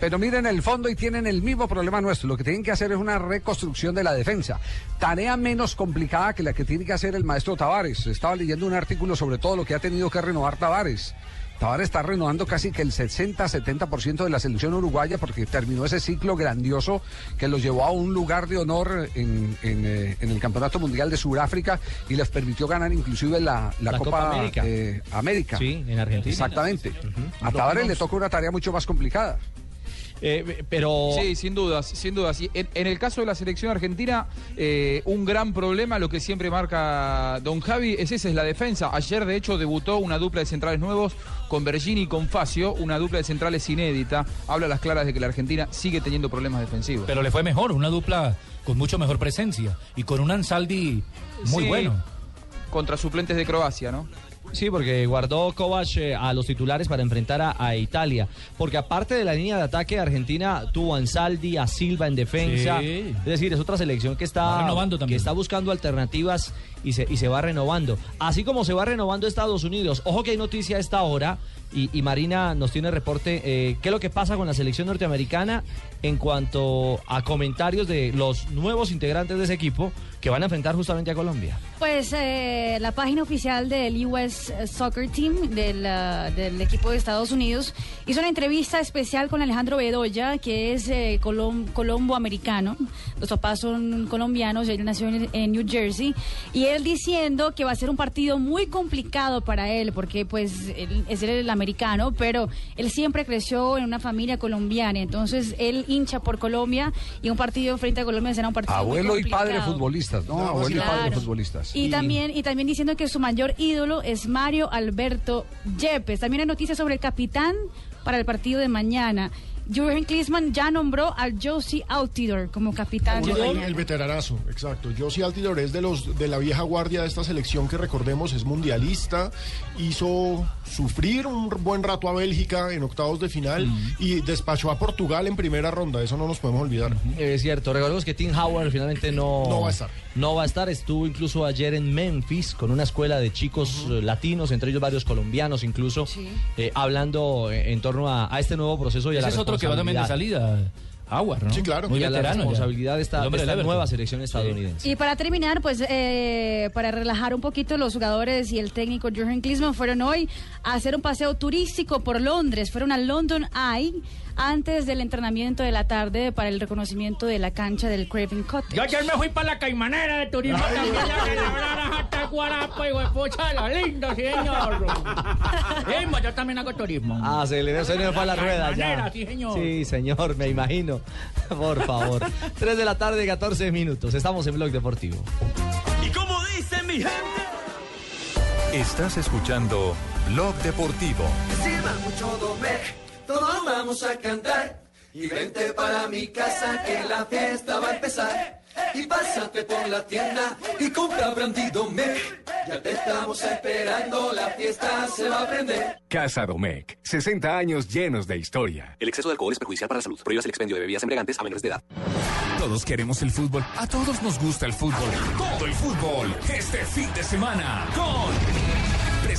pero miren el fondo y tienen el mismo problema nuestro. Lo que tienen que hacer es una reconstrucción de la defensa. Tarea menos complicada que la que tiene que hacer el maestro Tavares. Estaba leyendo un artículo sobre todo lo que ha tenido que renovar Tavares. Tavares está renovando casi que el 60-70% de la selección uruguaya porque terminó ese ciclo grandioso que los llevó a un lugar de honor en, en, eh, en el Campeonato Mundial de Sudáfrica y les permitió ganar inclusive la, la La Copa, Copa América. eh, América. Sí, en Argentina. Exactamente. A Lo Tavares le toca una tarea mucho más complicada. Eh, pero Sí, sin dudas, sin dudas. Y en, en el caso de la selección argentina, eh, un gran problema, lo que siempre marca Don Javi, es esa, es la defensa. Ayer, de hecho, debutó una dupla de centrales nuevos con Bergini y con Facio, una dupla de centrales inédita. Habla a las claras de que la Argentina sigue teniendo problemas defensivos. Pero le fue mejor, una dupla con mucho mejor presencia y con un Ansaldi muy Sí, bueno. Contra suplentes de Croacia, ¿no? Sí, porque guardó Kovac eh, a los titulares para enfrentar a, a Italia. Porque aparte de la línea de ataque, Argentina tuvo a Ansaldi, a Silva en defensa. Sí. Es decir, es otra selección que está, renovando que también. está buscando alternativas y se, y se va renovando. Así como se va renovando Estados Unidos. Ojo que hay noticia a esta hora y, y Marina nos tiene reporte. eh, ¿Qué es lo que pasa con la selección norteamericana en cuanto a comentarios de los nuevos integrantes de ese equipo que van a enfrentar justamente a Colombia? Pues eh, la página oficial del US Soccer Team, del, ah, del equipo de Estados Unidos, hizo una entrevista especial con Alejandro Bedoya, que es eh, colom- colombo-americano. Los papás son colombianos, él nació en, New Jersey. Y él diciendo que va a ser un partido muy complicado para él, porque pues él es el americano, pero él siempre creció en una familia colombiana. Entonces él hincha por Colombia y un partido frente a Colombia será un partido muy Abuelo y padre futbolistas, ¿no? No, Abuelo y padre futbolistas. Y, también y también diciendo que su mayor ídolo es Mario Alberto Yepes. También hay noticias sobre el capitán para el partido de mañana. Jürgen Klinsmann ya nombró al Josie Altidor como capitán de Uno, el, el veteranazo, exacto. Josie Altidor es de los de la vieja guardia de esta selección que recordemos es mundialista, hizo sufrir un buen rato a Bélgica en octavos de final y despachó a Portugal en primera ronda, eso no nos podemos olvidar. Es cierto, recordemos que Tim Howard finalmente no, No va a estar. no va a estar. Estuvo incluso ayer en Memphis con una escuela de chicos eh, latinos, entre ellos varios colombianos incluso, eh, hablando eh, en torno a, a este nuevo proceso y a la es otro que va también de salida. Aguas, ¿no? Sí, claro. Muy y la veterano. ya. responsabilidad de esta, esta nueva selección estadounidense. Y para terminar, pues eh, para relajar un poquito los jugadores y el técnico Jürgen Klinsmann fueron hoy a hacer un paseo turístico por Londres. Fueron a London Eye antes del entrenamiento de la tarde para el reconocimiento de la cancha del Craven Cottage. Yo ayer me fui para la caimanera de turismo también a celebrar hasta Guarapo y huepucha, lo lindo, señor. Mismo, yo también hago turismo. Ah, se le, se le fue a la rueda ya. Sí, señor. Sí, señor, me imagino. Por favor. 3 de la tarde, 14 minutos. Estamos en Blog Deportivo. Y como dice mi gente. Estás escuchando Blog Deportivo. Sirva mucho todos vamos a cantar. Y vente para mi casa que la fiesta va a empezar. Y pásate por la tienda y compra Brandy Domec. Ya te estamos esperando, la fiesta se va a prender. Casa Domecq, 60 años llenos de historia. El exceso de alcohol es perjudicial para la salud. Prohíbas el expendio de bebidas embriagantes a menores de edad. Todos queremos el fútbol. A todos nos gusta el fútbol. Todo el fútbol. Este fin de semana con...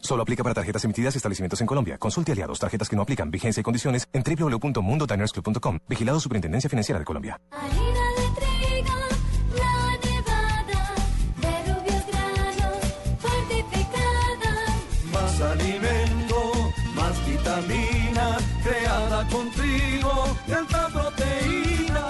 Solo aplica para tarjetas emitidas y establecimientos en Colombia. Consulte aliados, tarjetas que no aplican, vigencia y condiciones en www.mundodinersclub.com. Vigilado Superintendencia Financiera de Colombia. Harina de trigo,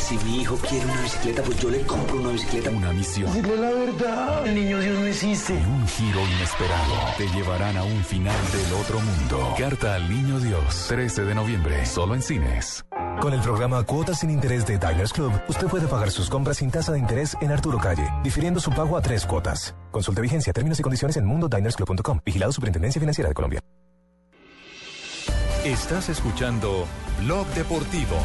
Si mi hijo quiere una bicicleta, pues yo le compro una bicicleta. Una misión. Dile la verdad. El niño Dios no existe. Y un giro inesperado. Te llevarán a un final del otro mundo. Carta al Niño Dios. 13 de noviembre. Solo en cines. Con el programa Cuotas sin Interés de Diners Club, usted puede pagar sus compras sin tasa de interés en Arturo Calle, difiriendo su pago a tres cuotas. Consulte vigencia, términos y condiciones en mundodinersclub.com. Vigilado Superintendencia Financiera de Colombia. Estás escuchando Blog Deportivo.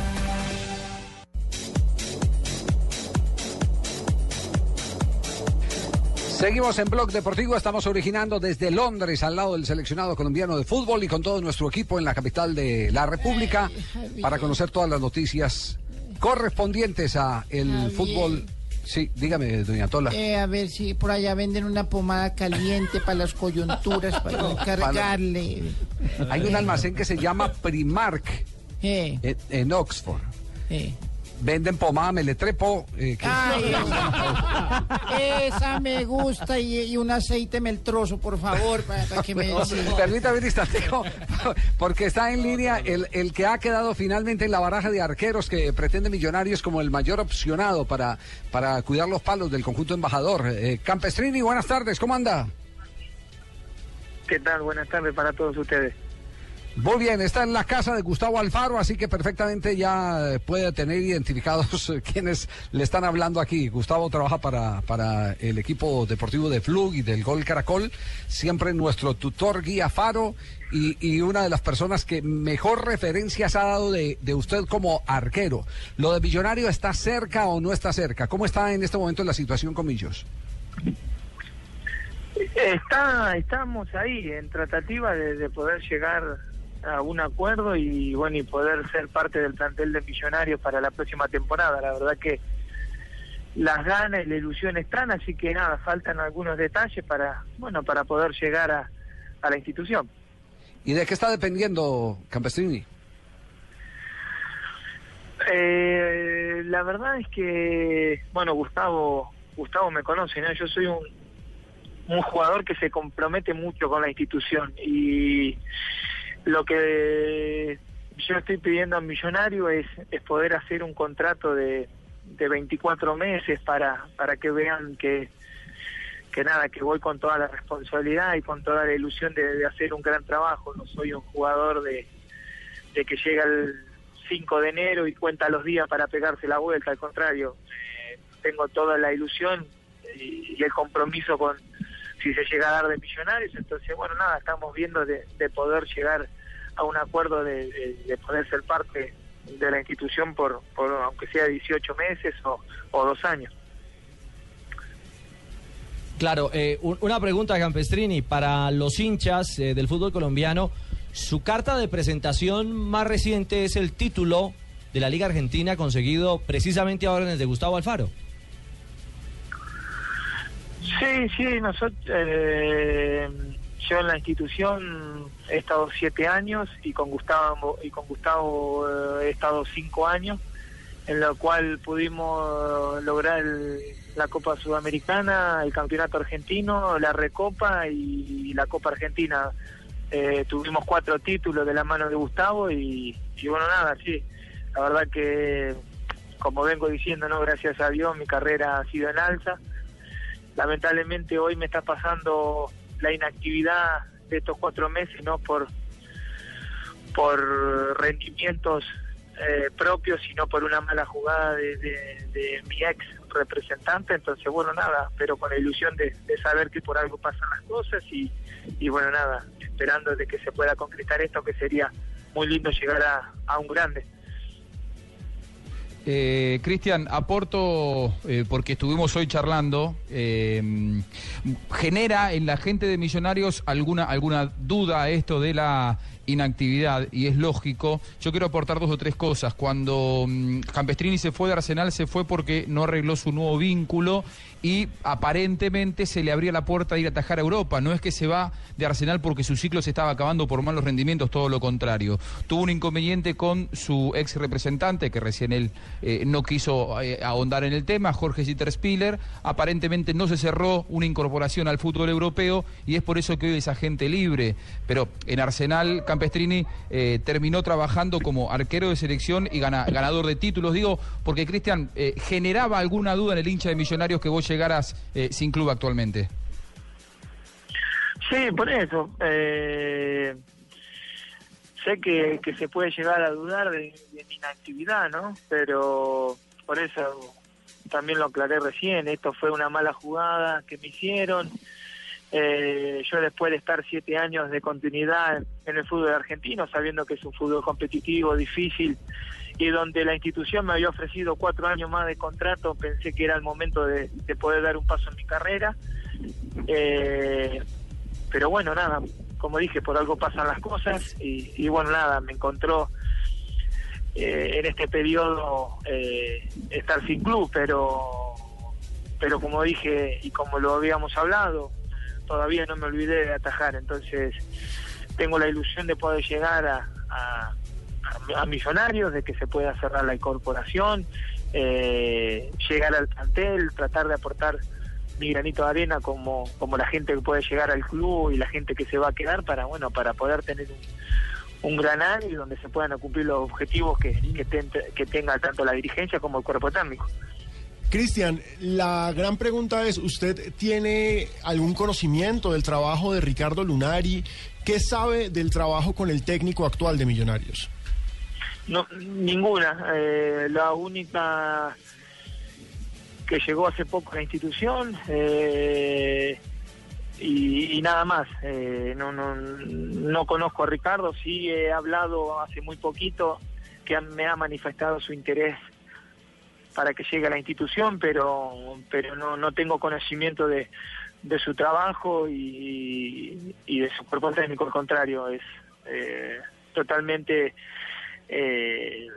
Seguimos en Blog Deportivo, estamos originando desde Londres al lado del seleccionado colombiano de fútbol y con todo nuestro equipo en la capital de la República para conocer todas las noticias correspondientes a el Javier. fútbol. Sí, dígame, doña Tola. Eh, a ver si por allá venden una pomada caliente para las coyunturas, para no cargarle. Hay un almacén que se llama Primark Eh, en, en Oxford. eh. Venden pomada meletrepo. eh, que- Ay, esa me gusta y, y un aceite meltroso, por favor, para, para que me... Permítame un instantico, porque está en línea el, el que ha quedado finalmente en la baraja de arqueros que pretende Millonarios como el mayor opcionado para, para cuidar los palos del conjunto embajador. Eh, Campestrini, buenas tardes, ¿cómo anda? ¿Qué tal? Buenas tardes para todos ustedes. Muy bien, está en la casa de Gustavo Alfaro, así que perfectamente ya eh, puede tener identificados quienes le están hablando aquí. Gustavo trabaja para, para el equipo deportivo de Flug y del Gol Caracol, siempre nuestro tutor guía Faro y, y una de las personas que mejor referencias ha dado de, de usted como arquero. ¿Lo de Millonario está cerca o no está cerca? ¿Cómo está en este momento la situación con Millos? Está, estamos ahí en tratativa de poder llegar a un acuerdo y bueno y poder ser parte del plantel de Millonarios para la próxima temporada. La verdad que las ganas y la ilusión están, así que nada, faltan algunos detalles para bueno para poder llegar a, a la institución. ¿Y de qué está dependiendo Campestrini? Eh, la verdad es que, bueno, Gustavo, Gustavo me conoce, ¿no? Yo soy un, un jugador que se compromete mucho con la institución y lo que yo estoy pidiendo a Millonario es, es poder hacer un contrato de, de 24 meses para, para que vean que, que nada, que voy con toda la responsabilidad y con toda la ilusión de, de hacer un gran trabajo. No soy un jugador de, de que llega el 5 de enero y cuenta los días para pegarse la vuelta, al contrario, eh, tengo toda la ilusión y, y el compromiso con si se llega a dar de millonarios, entonces bueno, nada, estamos viendo de, de poder llegar a un acuerdo de, de- de poder ser parte de la institución por, por aunque sea 18 meses o, o dos años. Claro, eh, un- una pregunta, Campestrini, para los hinchas eh, del fútbol colombiano, su carta de presentación más reciente es el título de la Liga Argentina conseguido precisamente ahora en de Gustavo Alfaro. Sí, sí, nosotros, eh, yo en la institución he estado siete años y con Gustavo y con Gustavo eh, he estado cinco años, en lo cual pudimos lograr la Copa Sudamericana, el Campeonato Argentino, la Recopa y la Copa Argentina. Eh, tuvimos cuatro títulos de la mano de Gustavo y, y bueno, nada, sí, la verdad que, como vengo diciendo, no gracias a Dios, mi carrera ha sido en alza lamentablemente hoy me está pasando la inactividad de estos cuatro meses no por por rendimientos eh, propio, sino por una mala jugada de, mi ex representante. Entonces, bueno, nada, pero con la ilusión de, de saber que por algo pasan las cosas y, y bueno, nada, esperando de que se pueda concretar esto, que sería muy lindo llegar a, a un grande. Eh, Cristian, aporto, eh, porque estuvimos hoy charlando, eh, genera en la gente de Millonarios alguna, alguna duda esto de la inactividad, y es lógico. Yo quiero aportar dos o tres cosas. Cuando mm, Campestrini se fue de Arsenal, se fue porque no arregló su nuevo vínculo y aparentemente se le abría la puerta de ir a atajar a Europa. No es que se va de Arsenal porque su ciclo se estaba acabando por malos rendimientos, todo lo contrario. Tuvo un inconveniente con su ex representante, que recién él eh, no quiso eh, ahondar en el tema, Jorge Spiller. Aparentemente no se cerró una incorporación al fútbol europeo y es por eso que hoy es agente libre. Pero en Arsenal, Campestrini eh, terminó trabajando como arquero de selección y gana- ganador de títulos. Digo, porque Cristian, eh, generaba alguna duda en el hincha de Millonarios que vos llegaras eh, sin club actualmente. Sí, por eso. eh, sé que, se puede llegar a dudar de, de mi inactividad, ¿no? Pero por eso también lo aclaré recién. Esto fue una mala jugada que me hicieron. Eh, yo después de estar siete años de continuidad en el fútbol argentino, sabiendo que es un fútbol competitivo, difícil, y donde la institución me había ofrecido cuatro años más de contrato, pensé que era el momento de, de poder dar un paso en mi carrera. Eh, pero bueno, nada, como dije, por algo pasan las cosas y, y bueno, nada, me encontró eh, en este periodo eh, estar sin club, pero pero como dije y como lo habíamos hablado, todavía no me olvidé de atajar, entonces tengo la ilusión de poder llegar a, a, a- Millonarios, de que se pueda cerrar la incorporación, eh, llegar al plantel, tratar de aportar mi granito de arena como, como la gente que puede llegar al club y la gente que se va a quedar para bueno para poder tener un, un gran año donde se puedan cumplir los objetivos que, que, ten- que tenga tanto la dirigencia como el cuerpo técnico. Cristian, la gran pregunta es, ¿usted tiene algún conocimiento del trabajo de Ricardo Lunari? ¿Qué sabe del trabajo con el técnico actual de Millonarios? No, ninguna. Eh, la única que llegó hace poco a la institución eh, y, nada más. Eh, no, no, no conozco a Ricardo, sí he hablado hace muy poquito que me ha manifestado su interés para que llegue a la institución, pero pero no, no tengo conocimiento de, de su trabajo y, y de su cuerpo técnico, al contrario, es eh, totalmente eh,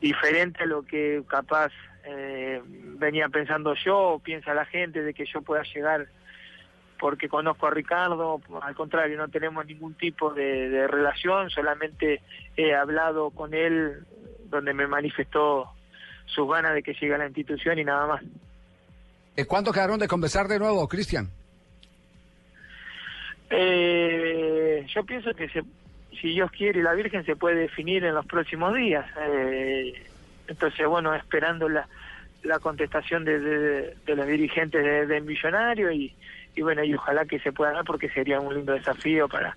diferente a lo que capaz eh, venía pensando yo o piensa la gente de que yo pueda llegar porque conozco a Ricardo, al contrario, no tenemos ningún tipo de, de relación, solamente he hablado con él donde me manifestó sus ganas de que llegue a la institución y nada más. Eh, ¿Cuándo quedaron de conversar de nuevo, Cristian? Eh, yo pienso que se, si Dios quiere la Virgen se puede definir en los próximos días. Eh, entonces, bueno, esperando la, la contestación de, de- de los dirigentes de, de Millonario y, y bueno, y ojalá que se pueda dar porque sería un lindo desafío para,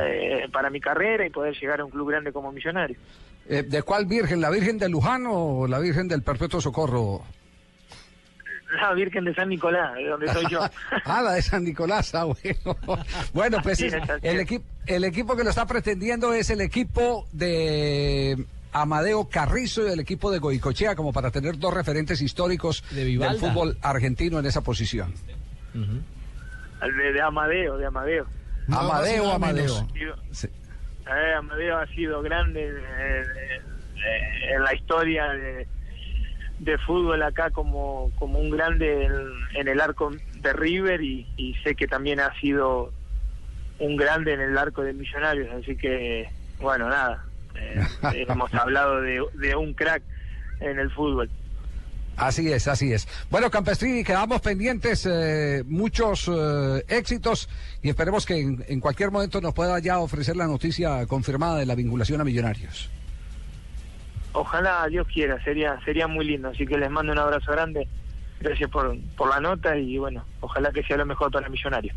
eh, para mi carrera y poder llegar a un club grande como Millonario. Eh, ¿De cuál Virgen? ¿La Virgen de Luján o la Virgen del Perpetuo Socorro? La Virgen de San Nicolás, de donde soy yo. ah, la de San Nicolás, ah, bueno. Bueno, pues es- el, equipo el equipo que lo está pretendiendo es el equipo de Amadeo Carrizo y el equipo de Goicochea, como para tener dos referentes históricos del fútbol argentino en esa posición. De, de Amadeo, de Amadeo. Amadeo, Amadeo. Eh, Amadeo ha sido grande eh, en la historia de, de fútbol acá como, como un grande en, en el arco de River y, y sé que también ha sido un grande en el arco de Millonarios, así que bueno, nada, eh, hemos hablado de, de un crack en el fútbol. Así es, así es. Bueno, Campestrini, quedamos pendientes, eh, muchos eh, éxitos y esperemos que en, en cualquier momento nos pueda ya ofrecer la noticia confirmada de la vinculación a Millonarios. Ojalá Dios quiera, sería sería muy lindo, así que les mando un abrazo grande, gracias por, por la nota y bueno, ojalá que sea lo mejor para Millonarios.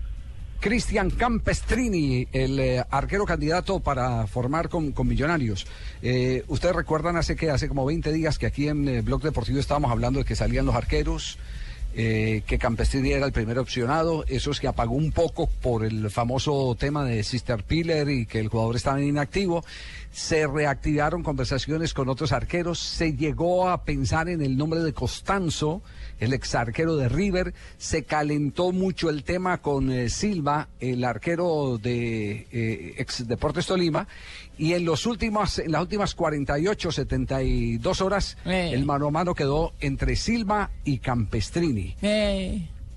Cristian Campestrini, el eh, arquero candidato para formar con, con Millonarios. Eh, Ustedes recuerdan hace que hace como 20 días que aquí en eh, Blog Deportivo estábamos hablando de que salían los arqueros, eh, que Campestrini era el primer opcionado, eso es que apagó un poco por el famoso tema de Sister Piller y que el jugador estaba inactivo. Se reactivaron conversaciones con otros arqueros, se llegó a pensar en el nombre de Costanzo, el ex arquero de River, se calentó mucho el tema con eh, Silva, el arquero de eh, ex Deportes Tolima, y en los últimos, en las últimas 48, 72 horas, Eh. el mano a mano quedó entre Silva y Campestrini.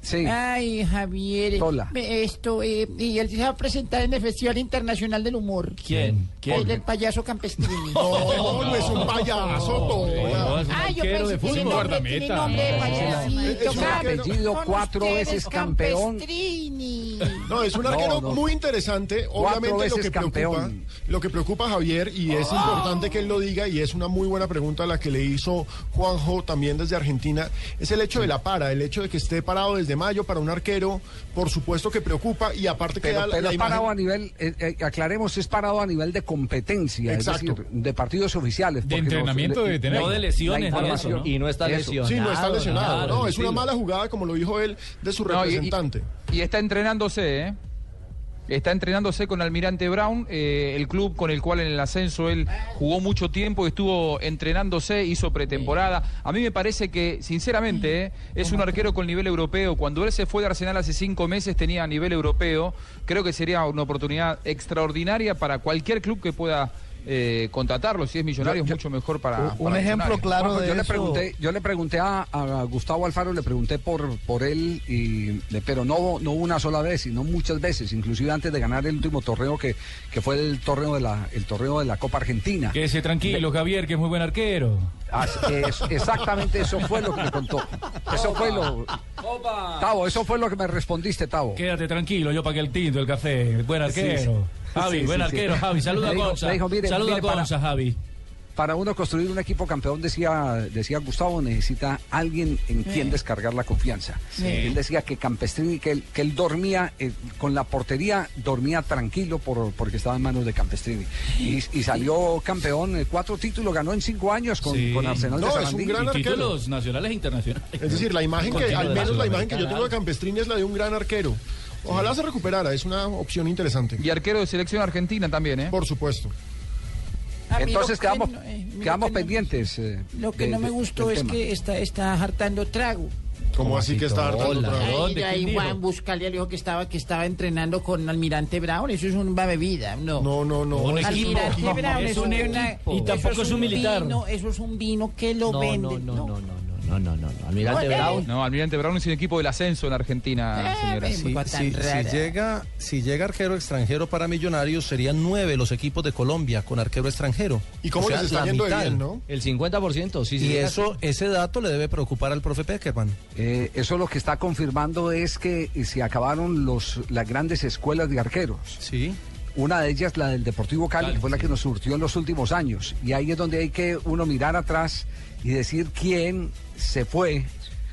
Eh. Sí. Ay, Javier. Tola. eh, Esto, eh, y él se va a presentar en el Festival Internacional del Humor. ¿Quién? El del payaso Campestrini. No, no es un payaso, Tola. Ah, yo pensé que tiene nombre, tiene nombre de payasito. Es un arquero. Apellido cuatro veces campeón. Campestrini. No, es un No, arquero no. muy interesante. Obviamente lo que preocupa, lo que preocupa a Javier y es importante que él lo diga y es una muy buena pregunta la que le hizo Juanjo también desde Argentina, es el hecho de la para, el hecho de que esté parado desde mayo para un arquero, por supuesto que preocupa y aparte Pero, queda la, pero la es imagen- parado a nivel, eh, eh, aclaremos, es parado a nivel de competencia, Exacto. es decir, de partidos oficiales. De porque los- entrenamiento debe tener. No de lesiones, eso, ¿no? Y no está lesionado. Sí, no está lesionado, Claro, no, es una mala jugada como lo dijo él de su No, y- y- representante. Y, está entrenándose, ¿eh? Está entrenándose con Almirante Brown, eh, el club con el cual en el ascenso él jugó mucho tiempo, estuvo entrenándose, hizo pretemporada. A mí me parece que, sinceramente, ¿eh? es un arquero con nivel europeo. Cuando él se fue de Arsenal hace cinco meses tenía nivel europeo. Creo que sería una oportunidad extraordinaria para cualquier club que pueda eh, contratarlo. Si es millonario, es mucho mejor para. Un para ejemplo claro de yo le eso. pregunté, yo le pregunté a, a Gustavo Alfaro, le pregunté por por él, y, le- pero no no una sola vez, sino muchas veces, inclusive antes de ganar el último torneo que, que fue el torneo de la el torneo de la Copa Argentina. Quédese tranquilo, Javier, que es muy buen arquero. Ah, es- exactamente eso fue lo que me contó. Eso fue lo Tavo, eso fue lo que me respondiste, Tavo. Quédate tranquilo, yo pagué el tinto, el café. Buen arquero. Sí, sí. Javi, Sí, buen sí, arquero, sí. Javi. Saluda a me dijo, mire, Saluda mire, a para- Gonza, Javi. Para uno construir un equipo campeón, decía, decía Gustavo, necesita alguien en quien descargar la confianza. Sí. Él decía que Campestrini, que él, que él dormía eh, con la portería, dormía tranquilo por, porque estaba en manos de Campestrini. Y, y salió campeón, eh, cuatro títulos, ganó en cinco años con, Sí. con Arsenal No, de es un Sarandí. gran Y títulos nacionales e internacionales. Es decir, la imagen que, al menos la imagen que yo tengo de. Campestrini es la de un gran arquero. Ojalá se recuperara, es una opción interesante. Y arquero de selección argentina también, ¿eh? Por supuesto. A mí Entonces quedamos, no- eh, lo quedamos no- pendientes. eh, Lo que de- no me gustó es tema. que está, está hartando trago. Como así que está hartando vez? ¿Dónde? Ahí. Juan Buscalia le dijo que estaba, que estaba entrenando con Almirante Brown. Eso es una bebida, ¿no? No, no, no. Un. Almirante Brown es es un una- Y tampoco es un militar. Vino, eso es un vino que lo No, venden. no, no, no, no, no, no. Almirante No, Brown. No, Almirante Brown es un equipo del ascenso en Argentina, Eh, señora. Si, tan si- si llega, si llega arquero extranjero para Millonarios, serían nueve los equipos de Colombia con arquero extranjero. ¿Y cómo O sea, les está yendo de mitad. bien, no? El 50%, sí, sí. Y eso, ese dato le debe preocupar al profe Peckerman. Eh, eso lo que está confirmando es que se acabaron los, las grandes escuelas de arqueros. Sí. Una de ellas, la del Deportivo Cali, que fue la que nos surtió en los últimos años. Y ahí es donde hay que uno mirar atrás y decir quién se fue,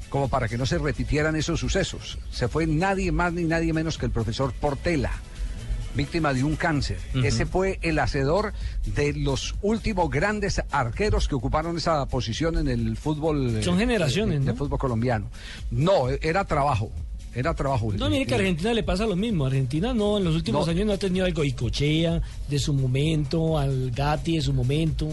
como para que no se repitieran esos sucesos. Se fue nadie más ni nadie menos que el profesor Portela, víctima de un cáncer. Ese fue el hacedor de los últimos grandes arqueros que ocuparon esa posición en el fútbol. eh, Son generaciones, de, de ¿no? fútbol colombiano. No, era trabajo. Era trabajo. No, mire que a Argentina le pasa lo mismo. Argentina no, en los últimos No. años no ha tenido algo Icochea de su momento, al Gatti de su momento.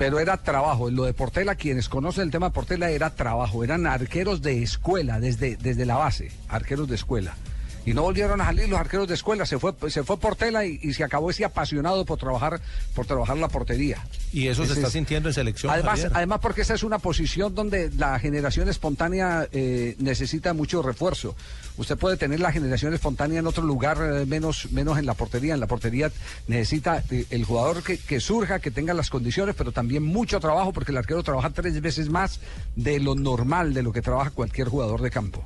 Pero era trabajo. Lo de Portela, quienes conocen el tema de Portela, era trabajo. Eran arqueros de escuela, desde, desde la base, arqueros de escuela. Y no volvieron a salir los arqueros de escuela. Se fue, se fue Portela y, y se acabó ese apasionado por trabajar, por trabajar la portería. Y eso se está es- sintiendo en selección. Además, Javier. además porque esa es una posición donde la generación espontánea eh, necesita mucho refuerzo. Usted puede tener la generación espontánea en otro lugar, eh, menos, menos en la portería. En la portería necesita eh, el jugador que, que surja, que tenga las condiciones, pero también mucho trabajo, porque el arquero trabaja tres veces más de lo normal, de lo que trabaja cualquier jugador de campo.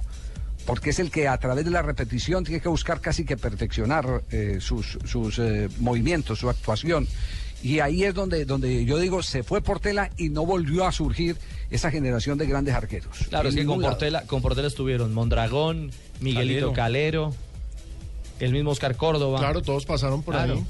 Porque es el que a través de la repetición tiene que buscar casi que perfeccionar eh, sus, sus eh, movimientos, su actuación. Y ahí es donde, donde yo digo, se fue Portela y no volvió a surgir esa generación de grandes arqueros. Claro, es que con. Portela, con Portela estuvieron Mondragón, Miguelito Calero. el mismo Oscar Córdoba. Claro, todos pasaron por Claro. ahí.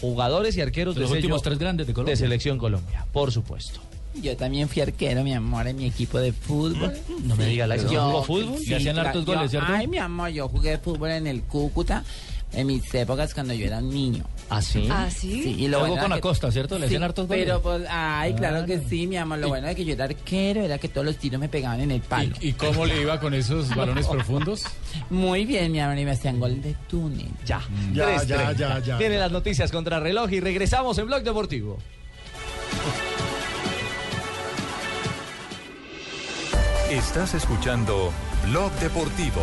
Jugadores y arqueros Los de sello últimos tres grandes de Colombia. Selección Colombia, por supuesto. Yo también fui arquero, mi amor, en mi equipo de fútbol. No me diga, Laisa, ¿no Yo- jugó fútbol? sí, Le hacían hartos yo- goles, ¿cierto? Ay, mi amor, yo jugué fútbol en el Cúcuta en mis épocas cuando yo era un niño. ¿Ah, sí? ¿Ah, sí? y lo Jugó bueno con era que- Acosta, ¿cierto? Le hacían hartos goles. Pero, pues, ay, claro Ah. que sí, mi amor. Lo bueno de que yo era arquero era que todos los tiros me pegaban en el palo. ¿Y, y cómo le iba con esos balones profundos? Muy bien, mi amor, y me hacían gol de túnel. Ya. Ya, 3:30. ya, ya, ya. Tiene las noticias contra reloj y regresamos en Blog Deportivo. Estás escuchando Blog Deportivo.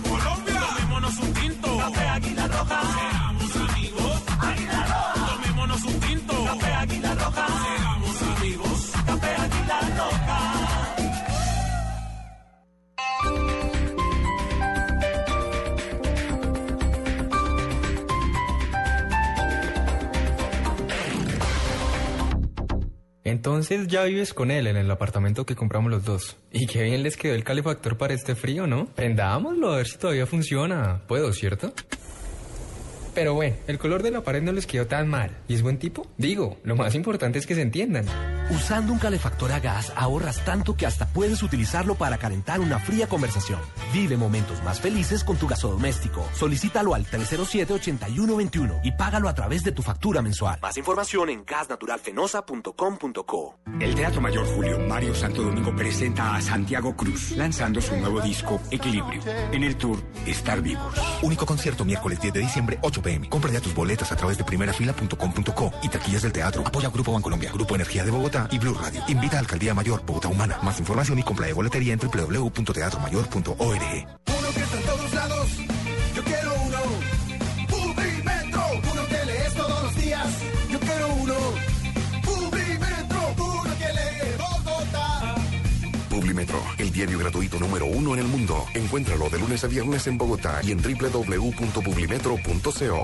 Entonces ya vives con él en el apartamento que compramos los dos. Y qué bien les quedó el calefactor para este frío, ¿no? Prendámoslo a ver si todavía funciona. Puedo, ¿cierto? Pero bueno, el color de la pared no les quedó tan mal. ¿Y es buen tipo? Digo, lo más importante es que se entiendan. Usando un calefactor a gas ahorras tanto que hasta puedes utilizarlo para calentar una fría conversación. Vive momentos más felices con tu gasodoméstico. Solicítalo al 307-8121 y págalo a través de tu factura mensual. Más información en gasnaturalfenosa.com.co. El Teatro Mayor Julio Mario Santo Domingo presenta a Santiago Cruz, lanzando su nuevo disco Equilibrio. En el tour Estar Vivos. Único concierto miércoles 10 de diciembre, 8 pm. Compra ya tus boletas a través de primerafila.com.co y taquillas del teatro. Apoya Grupo Bancolombia, Grupo Energía de Bogotá y Blue Radio. Invita a Alcaldía Mayor, Bogotá Humana. Más información y compra de boletería en www.teatromayor.org. Uno que está en todos lados, yo quiero uno. Publimetro, uno que lees todos los días, yo quiero uno. Publimetro, uno que lee Bogotá. Publimetro, el diario gratuito número uno en el mundo. Encuéntralo de lunes a viernes en Bogotá y en www.publimetro.co.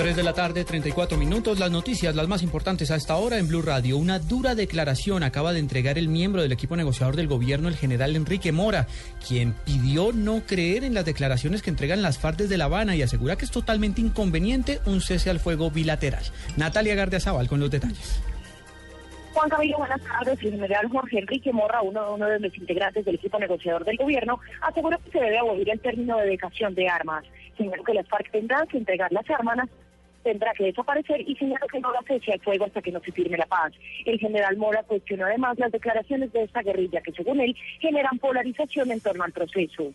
3 de la tarde, 34 minutos. Las noticias, las más importantes a esta hora en Blue Radio. Una dura declaración acaba de entregar el miembro del equipo negociador del gobierno, el general Enrique Mora, quien pidió no creer en las declaraciones que entregan las FARC desde La Habana y asegura que es totalmente inconveniente un cese al fuego bilateral. Natalia Gardiazabal con los detalles. Juan Camilo, buenas tardes. El general Jorge Enrique Morra, uno, uno de los integrantes del equipo negociador del gobierno, aseguró que se debe abolir el término de dejación de armas. Señaló que las FARC tendrán que entregar las armas, tendrá que desaparecer y señaló que no la cese al fuego hasta que no se firme la paz. El general Mora cuestionó además las declaraciones de esta guerrilla que, según él, generan polarización en torno al proceso.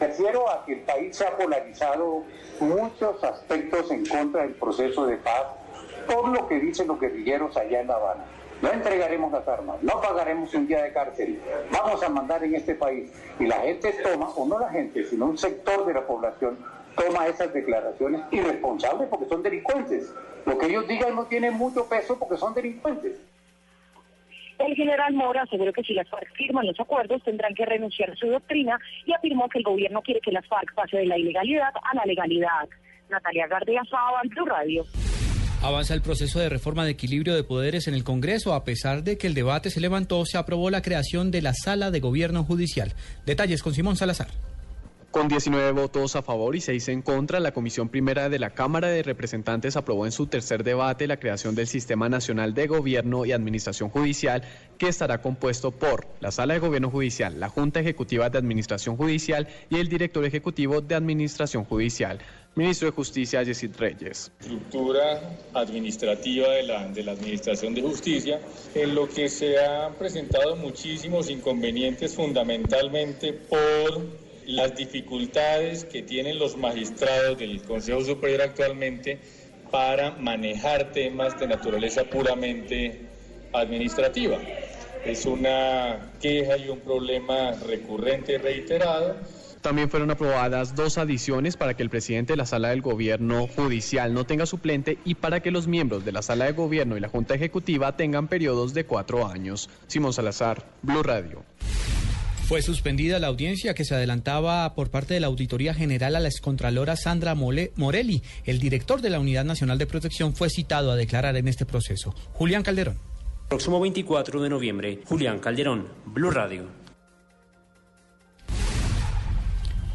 Refiero a que el país se ha polarizado muchos aspectos en contra del proceso de paz por lo que dicen los guerrilleros allá en La Habana. No entregaremos las armas, no pagaremos un día de cárcel, vamos a mandar en este país. Y la gente toma, o no la gente, sino un sector de la población, toma esas declaraciones irresponsables porque son delincuentes. Lo que ellos digan no tiene mucho peso porque son delincuentes. El general Mora aseguró que si las FARC firman los acuerdos tendrán que renunciar a su doctrina y afirmó que el gobierno quiere que las FARC pase de la ilegalidad a la legalidad. Natalia Gardea Sábal, Blue Radio. Avanza el proceso de reforma de equilibrio de poderes en el Congreso. A pesar de que el debate se levantó, se aprobó la creación de la Sala de Gobierno Judicial. Detalles con Simón Salazar. Con 19 votos a favor y 6 en contra, la Comisión Primera de la Cámara de Representantes aprobó en su tercer debate la creación del Sistema Nacional de Gobierno y Administración Judicial, que estará compuesto por la Sala de Gobierno Judicial, la Junta Ejecutiva de Administración Judicial y el Director Ejecutivo de Administración Judicial. Ministro de Justicia, Yesid Reyes. estructura administrativa de la, de la Administración de Justicia, en lo que se han presentado muchísimos inconvenientes fundamentalmente por las dificultades que tienen los magistrados del Consejo Superior actualmente para manejar temas de naturaleza puramente administrativa. Es una queja y un problema recurrente y reiterado. También fueron aprobadas dos adiciones para que el presidente de la Sala del Gobierno Judicial no tenga suplente y para que los miembros de la Sala de Gobierno y la Junta Ejecutiva tengan periodos de cuatro años. Simón Salazar, Blue Radio. Fue suspendida la audiencia que se adelantaba por parte de la Auditoría General a la excontralora Sandra Mole- Morelli. El director de la Unidad Nacional de Protección fue citado a declarar en este proceso. Julián Calderón. Próximo 24 de noviembre, Julián Calderón, Blue Radio.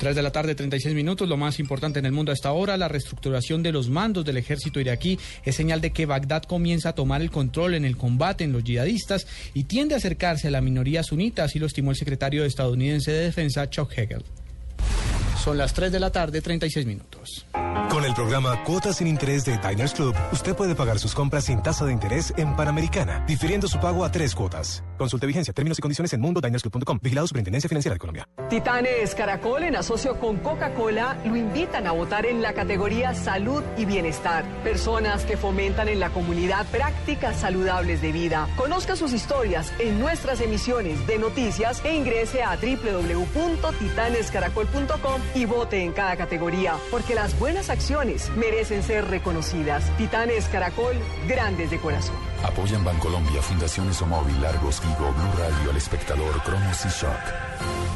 3 de la tarde, 36 minutos. Lo más importante en el mundo a esta hora, la reestructuración de los mandos del ejército iraquí es señal de que Bagdad comienza a tomar el control en el combate en los yihadistas y tiende a acercarse a la minoría sunita, así lo estimó el secretario estadounidense de Defensa, Chuck Hagel. Son las 3 de la tarde, 36 minutos. Con el programa Cuotas sin Interés de Diners Club, usted puede pagar sus compras sin tasa de interés en Panamericana, difiriendo su pago a tres cuotas. Consulte vigencia, términos y condiciones en mundodinersclub.com. Vigilado Superintendencia Financiera de Colombia. Titanes Caracol, en asocio con Coca-Cola, lo invitan a votar en la categoría Salud y Bienestar. Personas que fomentan en la comunidad prácticas saludables de vida. Conozca sus historias en nuestras emisiones de noticias e ingrese a www.titanescaracol.com y vote en cada categoría, porque las buenas acciones merecen ser reconocidas. Titanes Caracol, grandes de corazón. Apoyan Bancolombia, Fundaciones Omóvil, Largos, Vigo, Blue Radio, El Espectador, Cromos y Shock.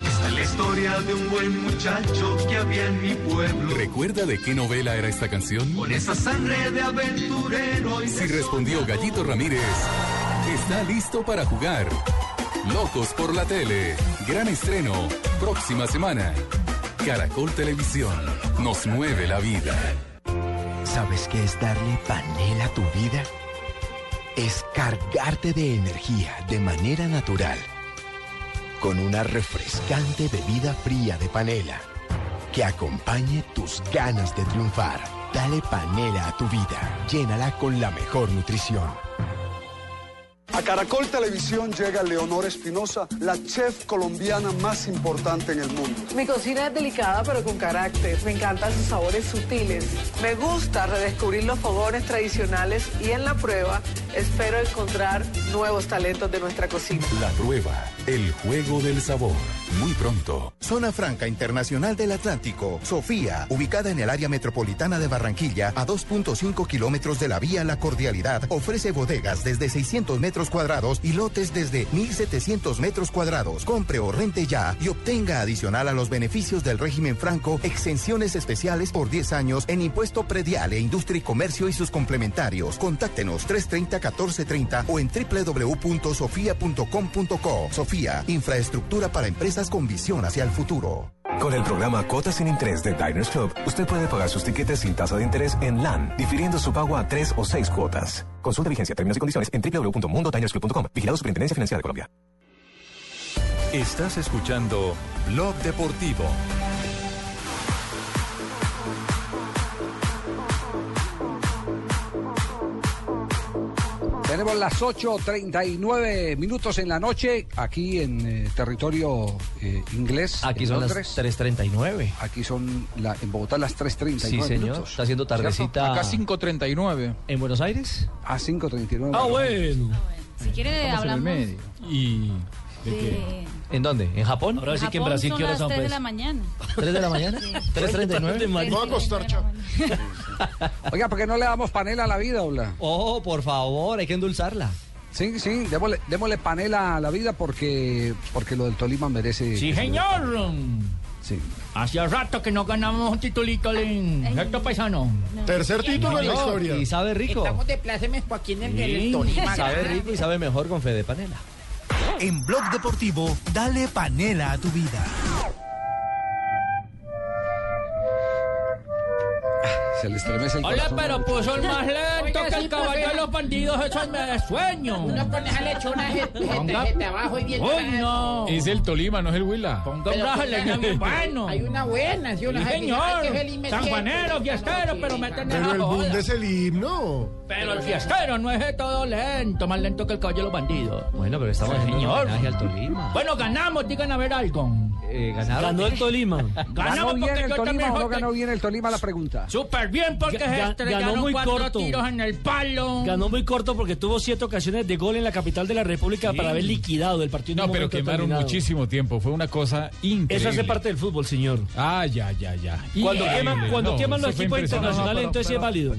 Esta es la historia de un buen muchacho que había en mi pueblo. ¿Recuerda de qué novela era esta canción? Con esa sangre de aventurero y de Si respondió Gallito Ramírez, está listo para jugar. Locos por la tele. Gran estreno. Próxima semana. Caracol Televisión. Nos mueve la vida. ¿Sabes qué es darle panela a tu vida? Es cargarte de energía de manera natural. Con una refrescante bebida fría de panela que acompañe tus ganas de triunfar. Dale panela a tu vida. Llénala con la mejor nutrición. A Caracol Televisión llega Leonor Espinosa, la chef colombiana más importante en el mundo. Mi cocina es delicada pero con carácter. Me encantan sus sabores sutiles. Me gusta redescubrir los fogones tradicionales y en la prueba espero encontrar nuevos talentos de nuestra cocina. La prueba. El juego del sabor. Muy pronto. Zona Franca Internacional del Atlántico, Sofía, ubicada en el área metropolitana de Barranquilla, a 2.5 kilómetros de la vía La Cordialidad, ofrece bodegas desde 600 metros cuadrados y lotes desde 1.700 metros cuadrados. Compre o rente ya y obtenga adicional a los beneficios del régimen franco exenciones especiales por 10 años en impuesto predial e industria y comercio y sus complementarios. Contáctenos 330-1430 o en www.sofia.com.co. Sofía, infraestructura para empresas con visión hacia el futuro. Con el programa Cuotas sin Interés de Diners Club, usted puede pagar sus tiquetes sin tasa de interés en LAN, difiriendo su pago a tres o seis cuotas. Consulta vigencia, términos y condiciones en www.mundodinersclub.com. Vigilado Superintendencia Financiera de Colombia. Estás escuchando Blog Deportivo. Tenemos las 8.39 minutos en la noche aquí en eh, territorio eh, inglés. Aquí en son las Londres. 3.39. Aquí son la- en Bogotá las 3.39 Sí, señor. minutos. Está haciendo tardecita. Acá 5.39. ¿En Buenos Aires? Ah, 5.39. Ah, bueno. Si quiere, hablamos. ¿Y de- ¿En dónde? ¿En Japón? Ahora sí que en Brasil, ¿qué horas son, tres pues? de la mañana. ¿Tres de la mañana? Sí. ¿3.39? Me voy a acostar, chao. Oiga, ¿por qué no le damos panela a la vida, Ola? Oh, por favor, hay que endulzarla. Sí, sí, démosle, démosle panela a la vida porque, porque lo del Tolima merece... Sí, señor. Sí. Hacía rato que no ganamos un titulito en ¿cierto, paisano? Tercer título en la historia. Y sabe rico. Estamos de plácemes aquí en el, Sí, el Tolima. sabe rico y sabe mejor con fe de panela. En Blog Deportivo, dale panela a tu vida. Se le estremece el Hola, corazón. pero puso el más lento Oiga, que sí, el caballo profe. de los bandidos, eso es me de sueño. Uno con esa lechona gente, abajo y bien. Uy, no. Es el Tolima, no es el Huila. Ponga un brazo de leña bien bueno. Hay una buena, sí, una Sí, señor. me Sanjuanero, siento. fiestero, pero meten en Pero la el joda. Bund es el himno. Pero el fiestero no es de todo lento, más lento que el caballo de los bandidos. Bueno, pero estamos Sí, haciendo homenaje al Tolima. Bueno, ganamos, digan a ver algo. Eh, ¿Ganaron? Ganó el Tolima. ¿Ganó Ganamos bien porque el yo Tolima también o no ganó bien el Tolima? La pregunta. Súper bien porque Ga- estrellaron ganó muy corto. tiros en el palo. Ganó muy corto porque tuvo siete ocasiones de gol en la capital de la República para haber liquidado el partido. en No, un pero quemaron muchísimo tiempo. Fue una cosa increíble. Eso hace parte del fútbol, señor. Ah, ya, ya, ya. Cuando Increíble. queman, cuando No, queman los equipos internacionales, entonces sí es válido.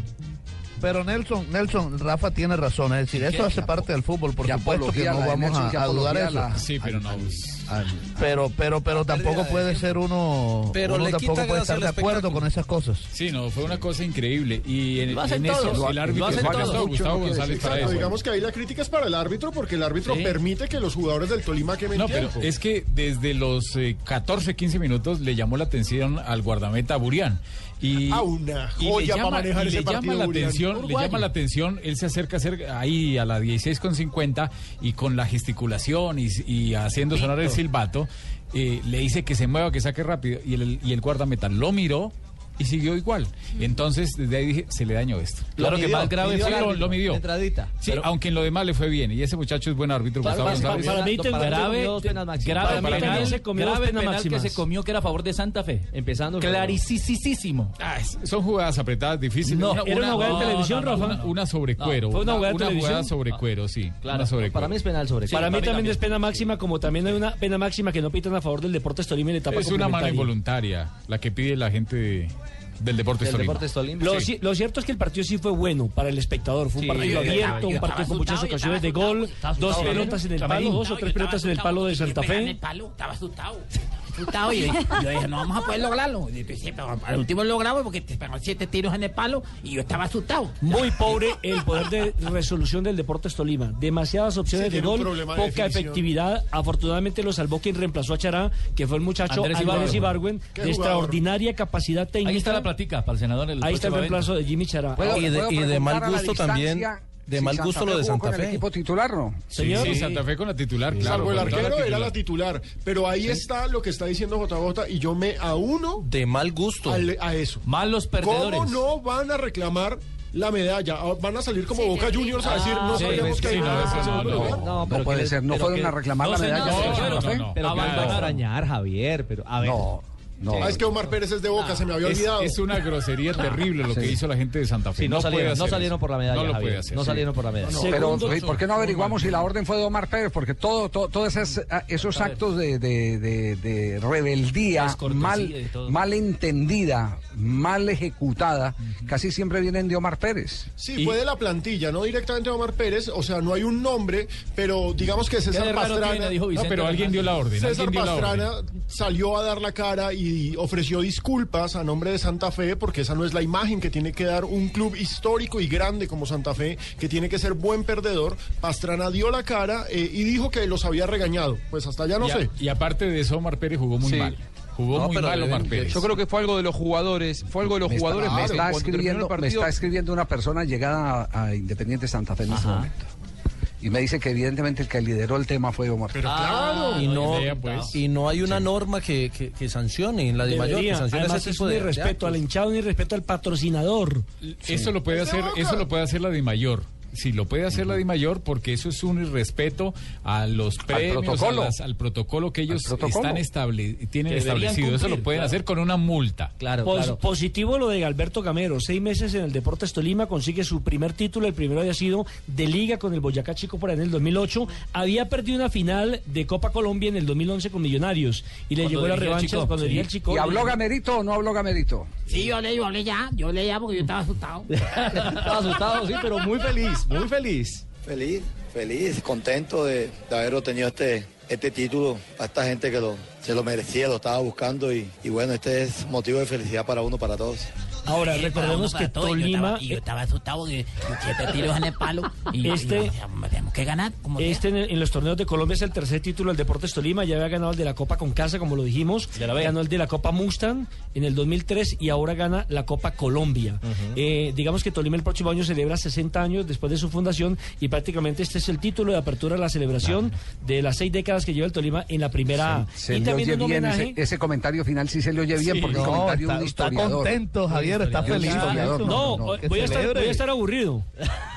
Pero Nelson, Nelson, Rafa tiene razón, es decir, eso hace parte del fútbol, por supuesto que no vamos a, a dudar eso. la- Sí, pero no. Pero, pero, pero tampoco puede ser uno, Pero uno le tampoco puede estar de acuerdo con esas cosas. Sí, no, fue una cosa increíble. Y en, Lo hacen en eso todos. el Lo árbitro hacen todos. Gustavo, González para eso. digamos que ahí la crítica es para el árbitro porque el árbitro Sí. permite que los jugadores del Tolima quemen No, pero tiempo. es que desde los eh, 14, 15 minutos le llamó la atención al guardameta Burián. Y, Ah, una y le joya para llama, manejar y ese le llama partido, la atención, le llama la atención, él se acerca ahí a la 16 con 50 y con la gesticulación y, y haciendo sonar el silbato, eh, le dice que se mueva, que saque rápido y el, y el guardameta lo miró y siguió igual. Entonces, desde ahí dije, se le dañó esto. Claro que más grave Sí, fue lo, midió. la entradita. Sí, Pero- aunque en lo demás le fue bien. Y ese muchacho es buen árbitro, Para- Gustavo para- mí grave- grave Para penal, se comió grave penas penal máximas. que se comió que era a favor de Santa Fe. Empezando. Claricisísimo. Ah, son jugadas apretadas, difíciles. No, era una jugada de televisión, no, Rafa. Una, una sobre cuero. No, fue una jugada de una jugada sobre cuero, sí. Claro, una sobre para cuero. mí es penal sobre Para mí también es pena máxima, como también hay una pena máxima que no pitan a favor del Deportes Tolima en etapa Es una mano involuntaria la que pide la gente de- del Deportes Tolima. Lo, Sí. ci- lo cierto es que el partido sí fue bueno para el espectador. Fue un Sí, partido abierto, estaba- un partido con muchas ocasiones de gol, asustado, dos pelotas en el palo, dos o tres pelotas en el palo de Santa Fe. estaba asustado. Asustado y yo dije, no vamos a poder lograrlo. Y sí, pero al último lo logramos porque te siete tiros en el palo y yo estaba asustado. Muy pobre el poder de resolución del Deportes Tolima. Demasiadas opciones Sí, de gol, de poca definición. efectividad. Afortunadamente lo salvó quien reemplazó a Chará, que fue el muchacho Andrés Álvarez Ibargüen. De extraordinaria capacidad técnica. Ahí está la platica para el senador. El Ahí está el reemplazo de Jimmy Chará. ¿Puedo- Y de- y mal gusto también, distancia de mal gusto lo de Santa con el Fe? equipo titular, ¿no? Sí, sí, Santa Fe con la titular, claro. Salvo el la arquero era la titular. Pero ahí está lo que está diciendo JJ y yo me auno De mal gusto. al- a eso. Malos perdedores. ¿Cómo no van a reclamar la medalla? Ah, Van a salir como Boca Juniors a decir, no sí, sabíamos que sí, hay no, no, no. lugar. No, pero puede que- ser, no pero fueron que- a reclamar no, la medalla. pero Fe. pero que van a a extrañar, Javier, pero a ver. No. Ah, es que Omar Pérez es de Boca, se me había Es, olvidado. es una grosería terrible lo que Sí. hizo la gente de Santa Fe. Sí, no, salieron, no por la medalla, No lo puede hacer. No sí. salieron por la medalla. Pero, ¿por qué no averiguamos si la orden fue de Omar Pérez? Porque todo, todo- todos esos, ah, esos actos de, de- de- de rebeldía mal, todo. mal entendida, mal ejecutada, casi siempre vienen de Omar Pérez. Sí, fue de la plantilla, no directamente de Omar Pérez. O sea, no hay un nombre, pero digamos que César Pastrana. tiene? Dijo Vicente pero alguien dio la orden. César Pastrana orden. salió a dar la cara y ofreció disculpas a nombre de Santa Fe porque esa no es la imagen que tiene que dar un club histórico y grande como Santa Fe, que tiene que ser buen perdedor. Pastrana dio la cara eh, y dijo que los había regañado. Pues hasta allá no y, a- sé. y aparte de eso, Omar Pérez jugó muy Sí. mal. Jugó No, muy pero mal Omar Pérez. Yo creo que fue algo de los jugadores, fue algo de los Me está- jugadores. me, está me está escribiendo una persona llegada a, a Independiente Santa Fe en este momento. Y me dice que evidentemente el que lideró el tema fue Omar Pérez. claro. Y no, idea, pues. y no hay una norma que, que, que sancione en la de mayor, que sancione Además, ese es tipo un de, de irrespeto al hinchado, un irrespeto al patrocinador. Eso lo puede hacer, eso lo puede hacer la de mayor. Sí, lo puede hacer la de mayor porque eso es un irrespeto a los premios, protocolo. a las- al protocolo que ellos Al protocolo. están estable, tienen Que establecido. eso lo cumplir, pueden claro. hacer con una multa. Claro, Pos- claro. Positivo lo de Alberto Gamero, seis meses en el Deportes Tolima, consigue su primer título, el primero había sido de liga con el Boyacá Chico por ahí en el 2008, había perdido una final de Copa Colombia en el 2011 con Millonarios y le Cuando llegó la revancha cuando sí. el Chico. ¿Y habló Gamerito o no habló Gamerito? Sí, yo leí, yo hablé ya, yo leí ya porque yo estaba asustado. Estaba asustado, sí, pero muy feliz, muy feliz. Feliz, feliz, contento de, haber obtenido este, este título a esta gente que lo, se lo merecía, lo estaba buscando y bueno, este es motivo de felicidad para uno, para todos. Ahora, Sí, recordemos que todo, y yo Tolima... estaba- Y yo estaba asustado de siete tiros en el palo. Y, Este- y, y, tenemos que ganar. Como. Este en, en los torneos de Colombia es el tercer título del Deportes Tolima. Ya había ganado el de la Copa con casa, como lo dijimos. Ganó el de la Copa Mustang en el 2003 y ahora gana la Copa Colombia. Eh, digamos que Tolima el próximo año celebra 60 años después de su fundación y prácticamente este es el título de apertura de la celebración de las seis décadas que lleva el Tolima en la primera A. Se y le también oye un bien homenaje. ese, ese comentario final, sí se le oye bien, Sí. porque No, el comentario de un está- contento, Javier, está feliz. No, voy, a estar, celebre. voy a estar aburrido.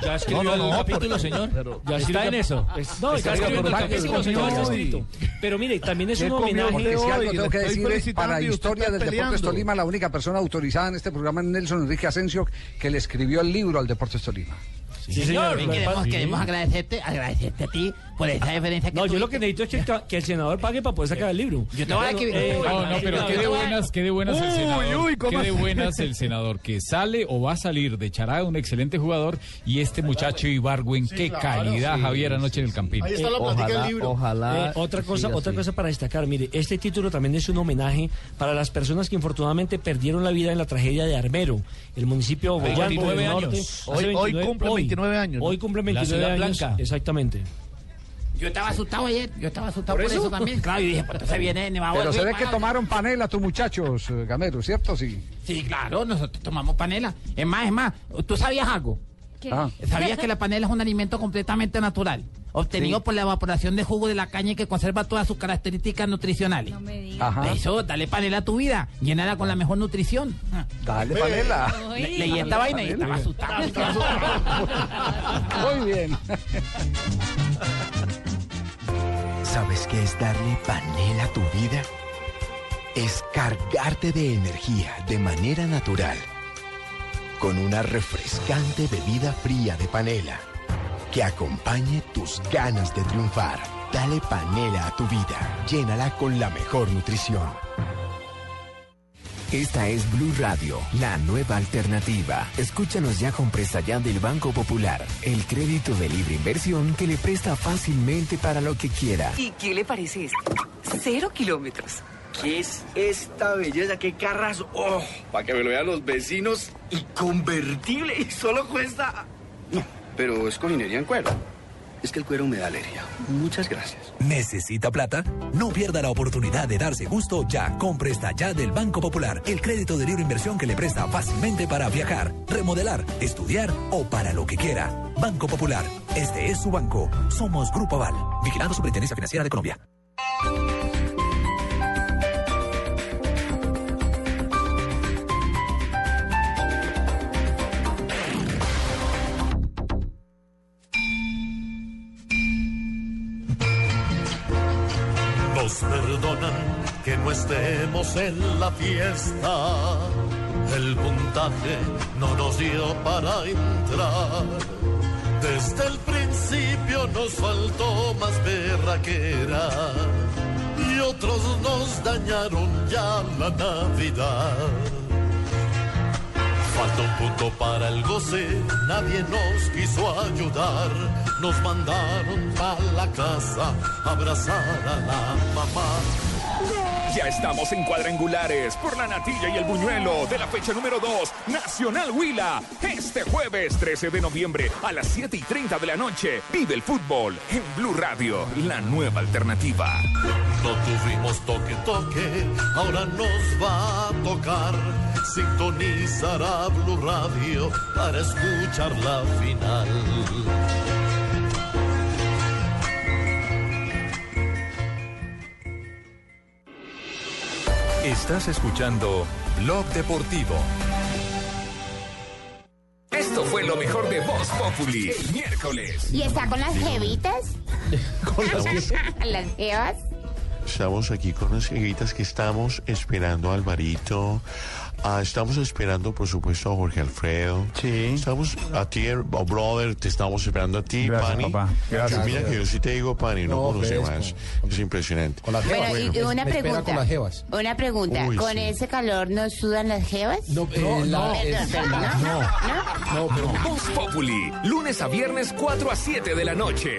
¿Ya escribió No, no, el no, capítulo, pero- señor? pero- ¿Ya está en eso. No, está escribiendo el capítulo, pero- señor, está pero- escrito. Pero mire, también es ¿Qué un homenaje. Tengo que decir para historia del Deportes. Tolima, la única persona autorizada en este programa es Nelson Enrique Asensio, que le escribió el libro al Deportes Tolima. Sí, señor. Queremos, pasa- queremos agradecerte, agradecerte a ti por esa deferencia que No, yo lo que necesito es que el, ca- que el senador pague para poder sacar el libro. Yo te voy a No, no, pero qué de buenas, qué de buenas el senador. uy, ¿cómo qué de buenas el senador que sale o va a salir de Chará, un excelente jugador, y este muchacho Ibargüen, qué calidad, Javier, anoche en el Campín. Ahí está la plática del Ojalá, libro. ojalá. Eh, otra cosa, otra cosa para destacar, mire, este título también es un homenaje para las personas que infortunadamente perdieron la vida en la tragedia de Armero, el municipio de Boyacá 29 del Norte. años. Hace Hoy- hoy 29 cumple 29 años. Hoy cumple La 29 Ciudad años. Blanca. Exactamente. Yo estaba asustado ayer, yo estaba asustado por, eso? también. Claro, y dije, pues entonces viene Nevado Pero del se Río ve que tomaron panela tus muchachos, eh, Gamero, ¿cierto? Sí. Sí, claro, nosotros tomamos panela. Es más, es más, ¿tú sabías algo? ¿Qué? Ah. ¿Sabías que la panela es un alimento completamente natural? Obtenido Sí. por la evaporación de jugo de la caña y que conserva todas sus características nutricionales. No me digas. Eso, dale panela a tu vida, llénala con la mejor nutrición. Dale panela. Le- leí esta vaina y estaba asustado. Muy bien. ¿Sabes qué es darle panela a tu vida? Es cargarte de energía de manera natural. Con una refrescante bebida fría de panela que acompañe tus ganas de triunfar. Dale panela a tu vida. Llénala con la mejor nutrición. Esta es Blue Radio, la nueva alternativa. Escúchanos ya con presta ya del Banco Popular, el crédito de libre inversión que le presta fácilmente para lo que quiera. ¿Y qué le parece esto? Cero kilómetros. ¿Qué es esta belleza? ¿Qué carras? ¡Oh! Para que me lo vean los vecinos. Y convertible. Y solo cuesta. No, pero es cojinería en cuero. Es que el cuero me da alergia. Muchas gracias. ¿Necesita plata? No pierda la oportunidad de darse gusto ya. con Presta Ya del Banco Popular. El crédito de libre inversión que le presta fácilmente para viajar, remodelar, estudiar o para lo que quiera. Banco Popular. Este es su banco. Somos Grupo Aval. Vigilando Superintendencia Financiera de Colombia. Que no estemos en la fiesta. El puntaje no nos dio para entrar. Desde el principio nos faltó más berraquera. Y otros nos dañaron ya la Navidad. Falta un punto para el goce, nadie nos quiso ayudar. Nos mandaron a la casa a abrazar a la mamá. Ya estamos en cuadrangulares por la natilla y el buñuelo de la fecha número 2, Nacional Huila. Este jueves 13 de noviembre a las 7 y 30 de la noche. Vive el fútbol en Blue Radio, la nueva alternativa. No tuvimos toque toque, ahora nos va a tocar sintonizar Blue Radio para escuchar la final. Estás escuchando Blog Deportivo. Esto fue lo mejor de Voz Populi el miércoles. ¿Y está con las jevitas? ¿Con las las jevas? Estamos aquí con las cieguitas que estamos esperando a Alvarito. Ah, estamos esperando, por supuesto, a Jorge Alfredo. Sí. Estamos a ti, eh, oh, brother, te estamos esperando a ti, Gracias, Pani. papá. Gracias. Mira que yo sí te digo, Pani, no, No, conoce más. Es impresionante. Bueno, y una pregunta. Una pregunta. Uy, ¿Con sí. ese calor no sudan las jevas? No, no, Perdón, perdón, ¿no? No, pero Voz Populi, lunes a viernes 4 a 7 de la noche.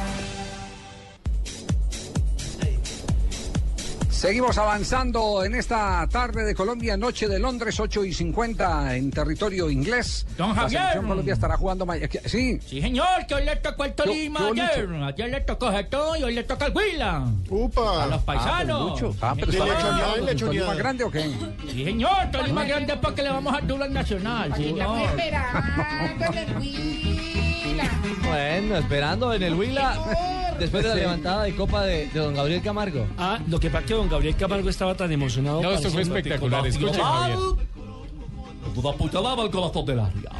Seguimos avanzando en esta tarde de Colombia, noche de Londres, 8 y 50 en territorio inglés. Don La Javier. selección Colombia estará jugando mañana. Sí. Sí, señor, que hoy le tocó el Tolima Yo- yo, ayer. Ayer le tocó Getón y hoy le toca el Huila. ¡Upa! A los paisanos. Ah, pero ¿De está lechoneada en ¿El lechoneada? Tolima grande o qué? Sí, señor, Tolima grande porque le vamos a al Nacional, señor. Bueno, esperando en el Huila después de la levantada de copa de, de don Gabriel Camargo. Ah, lo que pasa es que don Gabriel Camargo estaba tan emocionado. No, esto fue espectacular. Escuchen, Javier. Una puñalada al corazón del área.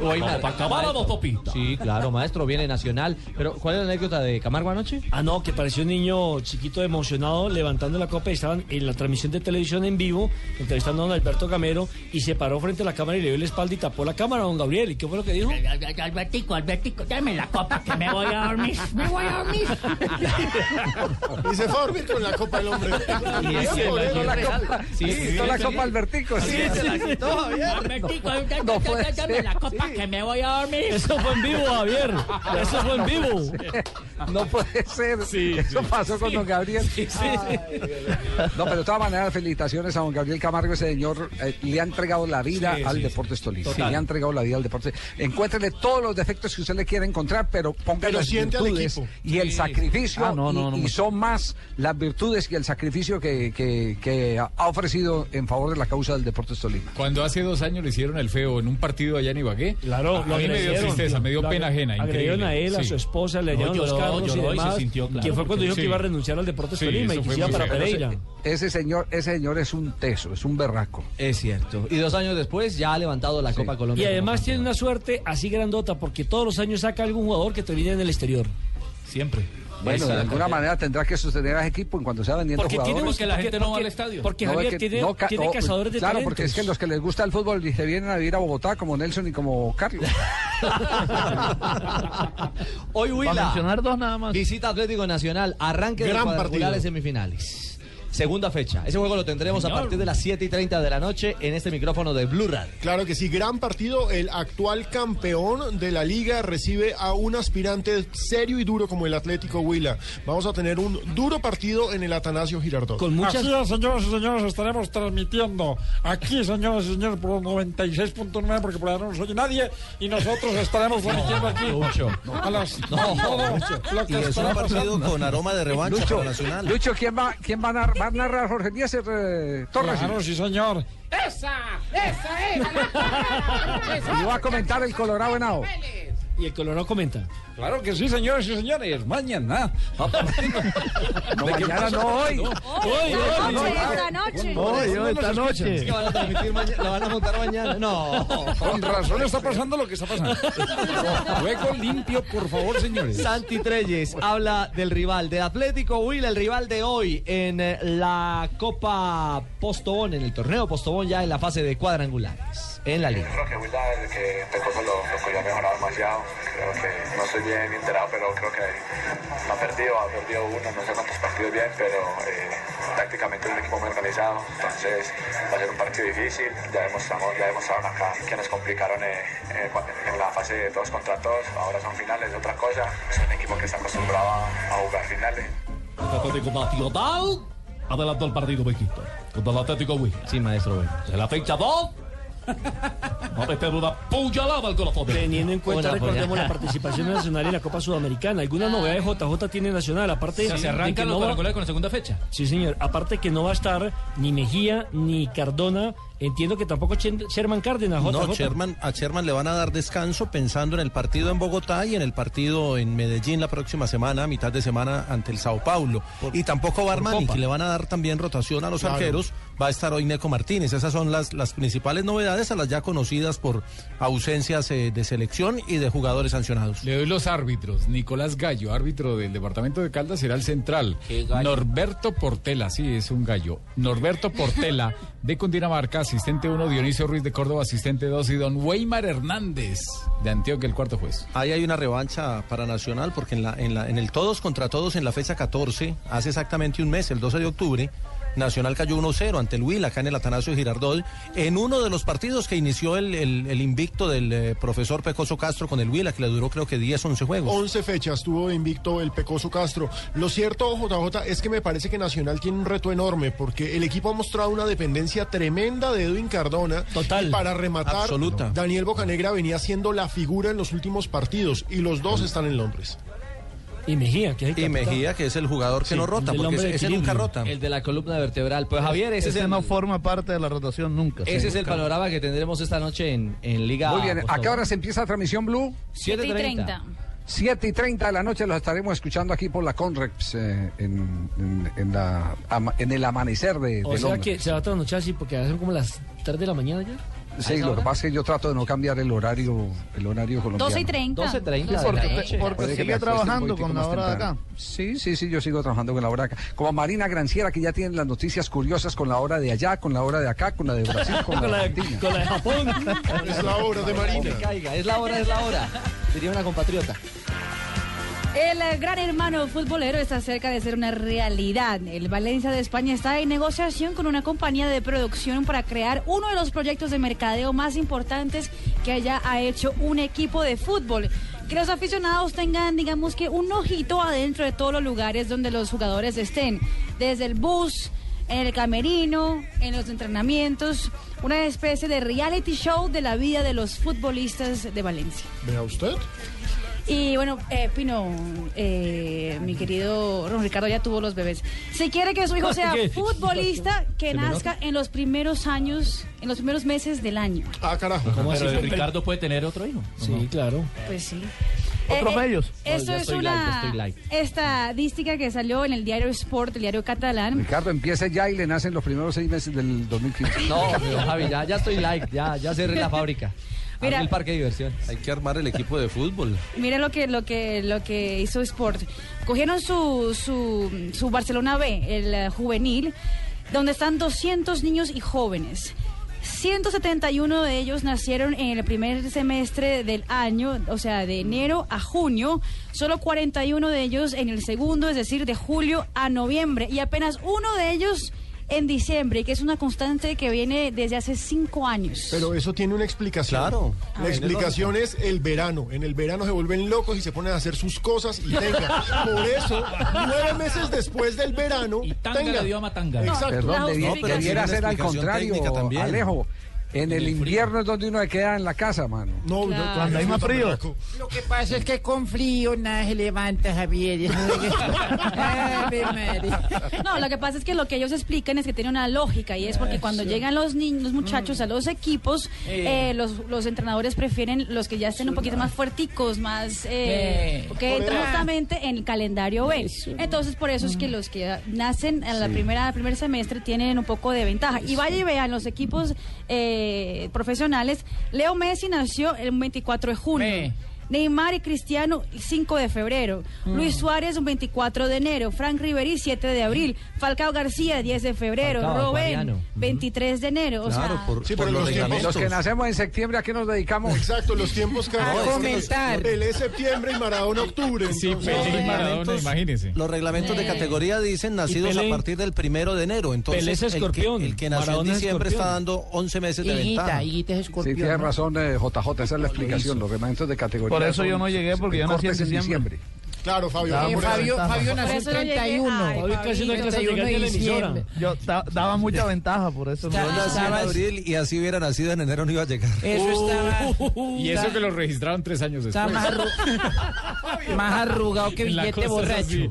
Hoy nada. para acabar la autopista. Sí, claro, maestro, viene Nacional. Pero, ¿cuál es la anécdota de Camargo anoche? Ah, no, que pareció un niño chiquito emocionado levantando la copa y estaban en la transmisión de televisión en vivo, entrevistando a don Alberto Gamero y se paró frente a la cámara y le dio la espalda y tapó la cámara a don Gabriel. ¿Y qué fue lo que dijo? Albertico, Albertico, dame la copa que me voy a dormir. Me voy a dormir. Y se fue a dormir con la copa el hombre. La la copa. Sí, quitó la copa Albertico. Sí, se la quitó, Javier. Albertico, No dame ser. La copa que me voy a dormir. Eso fue en vivo, Javier. Eso fue en vivo. No puede ser. Eso pasó con don Gabriel. No, pero de todas maneras, felicitaciones a don Gabriel Camargo. Ese señor eh, le ha entregado la vida Sí, al sí, Deportes Tolima. Le ha entregado la vida al Deportes. Encuéntrele todos los defectos que usted le quiera encontrar, pero ponga Pero las al virtudes y el sacrificio. Ah, no, no, y, no, y no. son más las virtudes y el sacrificio que, que- que ha ha ofrecido en favor de la causa del Deportes Tolima. Cuando hace dos años le hicieron el feo en un partido allá en Ibagué. Claro, a, a mí me dio tristeza, me dio pena ajena. Agredieron increíble. a él, a Sí. su esposa, le No, llevaron los carros y y demás. sintió, claro, que fue cuando dijo sí. que iba a renunciar al Deportes Sí, Tolima y que iba para. Pereira. Ese señor, ese señor es un teso, es un berraco. Es cierto. Y dos años después ya ha levantado la Copa Colombia. Y además tiene una suerte así grandota porque todos los años saca algún jugador que termine en el exterior. Siempre. Bueno, de alguna manera tendrá que sostener a ese equipo en cuando sea vendiendo Porque tiene jugadores. porque la gente no va al estadio. Porque No, Javier es que- tiene, no, tiene no, cazadores de Claro, talentos. porque es que los que les gusta el fútbol y se vienen a vivir a Bogotá, como Nelson y como Carlos. Hoy Huila. mencionar dos nada más. Visita Atlético Nacional, arranque de Gran cuadrangulares partido. semifinales. Segunda fecha. Ese juego lo tendremos a partir de las 7 y 30 de la noche en este micrófono de Blue Radio. Claro que sí, gran partido. El actual campeón de la liga recibe a un aspirante serio y duro como el Atlético Huila. Vamos a tener un duro partido en el Atanasio Girardot. Con muchas Así es, señoras y señores, estaremos transmitiendo aquí, señoras y señores, por 96.9, porque por allá no nos oye nadie, y nosotros estaremos transmitiendo aquí a las... todo lo que Y es un partido pasando. con aroma de revancha Lucho, Nacional. Lucho, ¿quién va, quién va, a, narrar, va a narrar Jorge Díaz eh, Torres? Claro, sí, señor. ¡Esa! ¡Esa es! Y va a comentar el Colorado Henao. Y el Colorado comenta. Claro que sí, señores y señores. Mañana. No, mañana no, hoy. Hoy, hoy, hoy. esta noche. Hoy, hoy, esta Es noche. que van a transmitir mañana, lo van a montar mañana. No. Con razón está pasando lo que está pasando. Juego limpio, por favor, señores. Santi Treyes habla del rival, del Atlético Huila, el rival de hoy en eh, la Copa Postobón, en el torneo Postobón ya en la fase de cuadrangulares, en la liga. Creo que que empezó lo, lo podía mejorar demasiado. Creo que no estoy bien enterado, pero creo que ha perdido, ha perdido uno, no sé cuántos partidos bien, pero eh, tácticamente es un equipo muy organizado. Entonces va a ser un partido difícil. Ya demostramos, ya demostraron acá que nos complicaron eh, eh, en la fase de todos contra todos. Ahora son finales, otra cosa. Es un equipo que está acostumbrado a, a jugar finales. Adelantó el partido México contra el Atlético Huila. Sí, maestro. Bueno. En la fecha 2 va a meter una puñalada al corazón. Teniendo en cuenta, recordemos, la participación nacional en la Copa Sudamericana. ¿Alguna novedad de JJ tiene Nacional? Aparte O sea, se de arrancan que no va- con la segunda fecha. Sí, señor. Aparte que no va a estar ni Mejía ni Cardona. Entiendo que tampoco Sherman Cárdenas, JJ. No, Sherman, a Sherman le van a dar descanso pensando en el partido en Bogotá y en el partido en Medellín la próxima semana, a mitad de semana ante el Sao Paulo. y tampoco va Armani, que le van a dar también rotación a los Claro. arqueros. Va a estar hoy Neco Martínez. Esas son las, las principales novedades, a las ya conocidas por ausencias eh, de selección y de jugadores sancionados. Le doy los árbitros. Nicolás Gallo, árbitro del departamento de Caldas, será el central. Norberto Portela, sí, es un gallo. Norberto Portela, de Cundinamarca, asistente 1, Dionisio Ruiz de Córdoba, asistente 2, y don Weimar Hernández, de Antioquia, el cuarto juez. Ahí hay una revancha para Nacional porque en, la, en, la, en el todos contra todos en la fecha 14, hace exactamente un mes, el 12 de octubre, Nacional cayó 1-0 ante el Huila, acá en el Atanasio Girardot, en uno de los partidos que inició el, el- el invicto del eh, profesor Pecoso Castro con el Huila, que le duró creo que 10, 11 juegos. 11 fechas tuvo invicto el Pecoso Castro. Lo cierto, JJ, es que me parece que Nacional tiene un reto enorme porque el equipo ha mostrado una dependencia tremenda de Edwin Cardona. Total. Y para rematar, Absoluta. Daniel Bocanegra venía siendo la figura en los últimos partidos y los dos están en Londres. Y Mejía, que es el Y. Mejía, que es el jugador que Sí, no rota, el porque ese, ese nunca rota. El de la columna vertebral. Pues Javier, ese, es el, no forma parte de la rotación nunca. ese sí. es el panorama que tendremos esta noche en, en Liga. Muy bien, ¿a qué hora se empieza la transmisión Blue? 7:30. 7 y 30 de la noche los estaremos escuchando aquí por la Conrex eh, en, en- en la, en el amanecer de, O de sea Londres. que se va a trasnochar así porque va a ser como las 3 de la mañana ya. Sí, lo que pasa es que yo trato de no cambiar el horario, el horario colombiano. 12 y 30. 12:30 de la Porque, noche. porque Puede que sigue trabajando con la hora de acá. Sí, sí, sí, yo sigo trabajando con la hora de acá. Como Marina Granciera, que ya tiene las noticias curiosas con la hora de allá, con la hora de acá, con la de Brasil, con, Con la de Argentina. con la de Japón. Es la hora de Marina. me caiga, es la hora, es la hora. Diría una compatriota. El gran hermano futbolero está cerca de ser una realidad. El Valencia de España está en negociación con una compañía de producción para crear uno de los proyectos de mercadeo más importantes que haya ha hecho un equipo de fútbol. Que los aficionados tengan, digamos que, un ojito adentro de todos los lugares donde los jugadores estén. Desde el bus, en el camerino, en los entrenamientos. Una especie de reality show de la vida de los futbolistas de Valencia. Vea usted. Y bueno, eh, Pino, eh, mi querido Ron Ricardo ya tuvo los bebés. Si quiere que su hijo sea ¿Qué? futbolista, que ¿Se me nazca en los primeros años, en los primeros meses del año. Ah, carajo. ¿Cómo así? Pero Ricardo puede tener otro hijo. Sí, claro. Pues sí. Otros Eh, eh, medios. Esto No, es estoy light, ya una estoy light. estadística que salió en el diario Sport, el diario catalán. Ricardo, empiece ya y le nacen los primeros seis meses del 2015. No, pero Javi, ya, ya estoy like, ya, ya cerré la fábrica. Mira. El parque de diversión. Hay que armar el equipo de fútbol. Mira lo que lo que lo que hizo Sport. Cogieron su su, su Barcelona B, el eh, juvenil, donde están 200 niños y jóvenes. 171 de ellos nacieron en el primer semestre del año, o sea, de enero a junio, solo 41 de ellos en el segundo, es decir, de julio a noviembre, y apenas uno de ellos en diciembre, que es una constante que viene desde hace cinco años. Pero eso tiene una explicación. Claro. La explicación es el verano. En el verano se vuelven locos y se ponen a hacer sus cosas y tenga. Por eso, nueve meses después del verano. Y tanga tenga. le dio a matanga. Exacto. Perdón, debiera No, pero ser al contrario. Alejo. En el el frío. invierno es donde uno se queda en la casa, mano. No, Claro. no, Cuando hay más frío. Lo que pasa es que con frío nada se levanta, Javier. No, lo que pasa es que lo que ellos explican es que tiene una lógica y es porque cuando llegan los niños, los muchachos a los equipos, eh, los, los entrenadores prefieren los que ya estén un poquito más fuerticos, más eh, Eh, que entran justamente en el calendario B. Entonces por eso es que los que nacen en la primera el primer semestre tienen un poco de ventaja. Y vaya y vean los equipos eh, profesionales. Leo Messi nació el 24 de junio. Neymar y Cristiano el 5 de febrero. Luis Suárez un 24 de enero. Frank Riveri 7 de abril. Falcao García 10 de febrero. Falcao, Robén acuariano. Ujú. 23 de enero. O Claro, sea, por, Sí, por los los tiempos- Los que nacemos en septiembre, ¿a qué nos dedicamos? Exacto, los tiempos A cambian. comentar. Pelé septiembre y Maradona octubre. Sí, Pelé y Maradona, imagínese. Los reglamentos de Eh. categoría dicen nacidos a partir del primero de enero. Entonces, Pelé es el que- escorpión, El que, nació en Maradona es diciembre está escorpión. dando 11 meses de Higuita, ventaja. Higuita es Sí, escorpión. tienes ¿no? razón, eh, JJ, esa es la explicación. Los reglamentos de categoría. Por eso yo no llegué, porque yo nací en diciembre. Claro, Fabio. Eh. Fabio, Fabio nació llegué- 31. Ay, Fabio casi no hay que 31 salir de de la emisora. diciembre. Yo da- daba mucha ventaja, por eso. Está- Yo nací en abril y así hubiera nacido en enero no iba a llegar. Eso estaba. Y eso que lo registraron tres años Está después. más, arru- más arrugado que En billete borracho. así.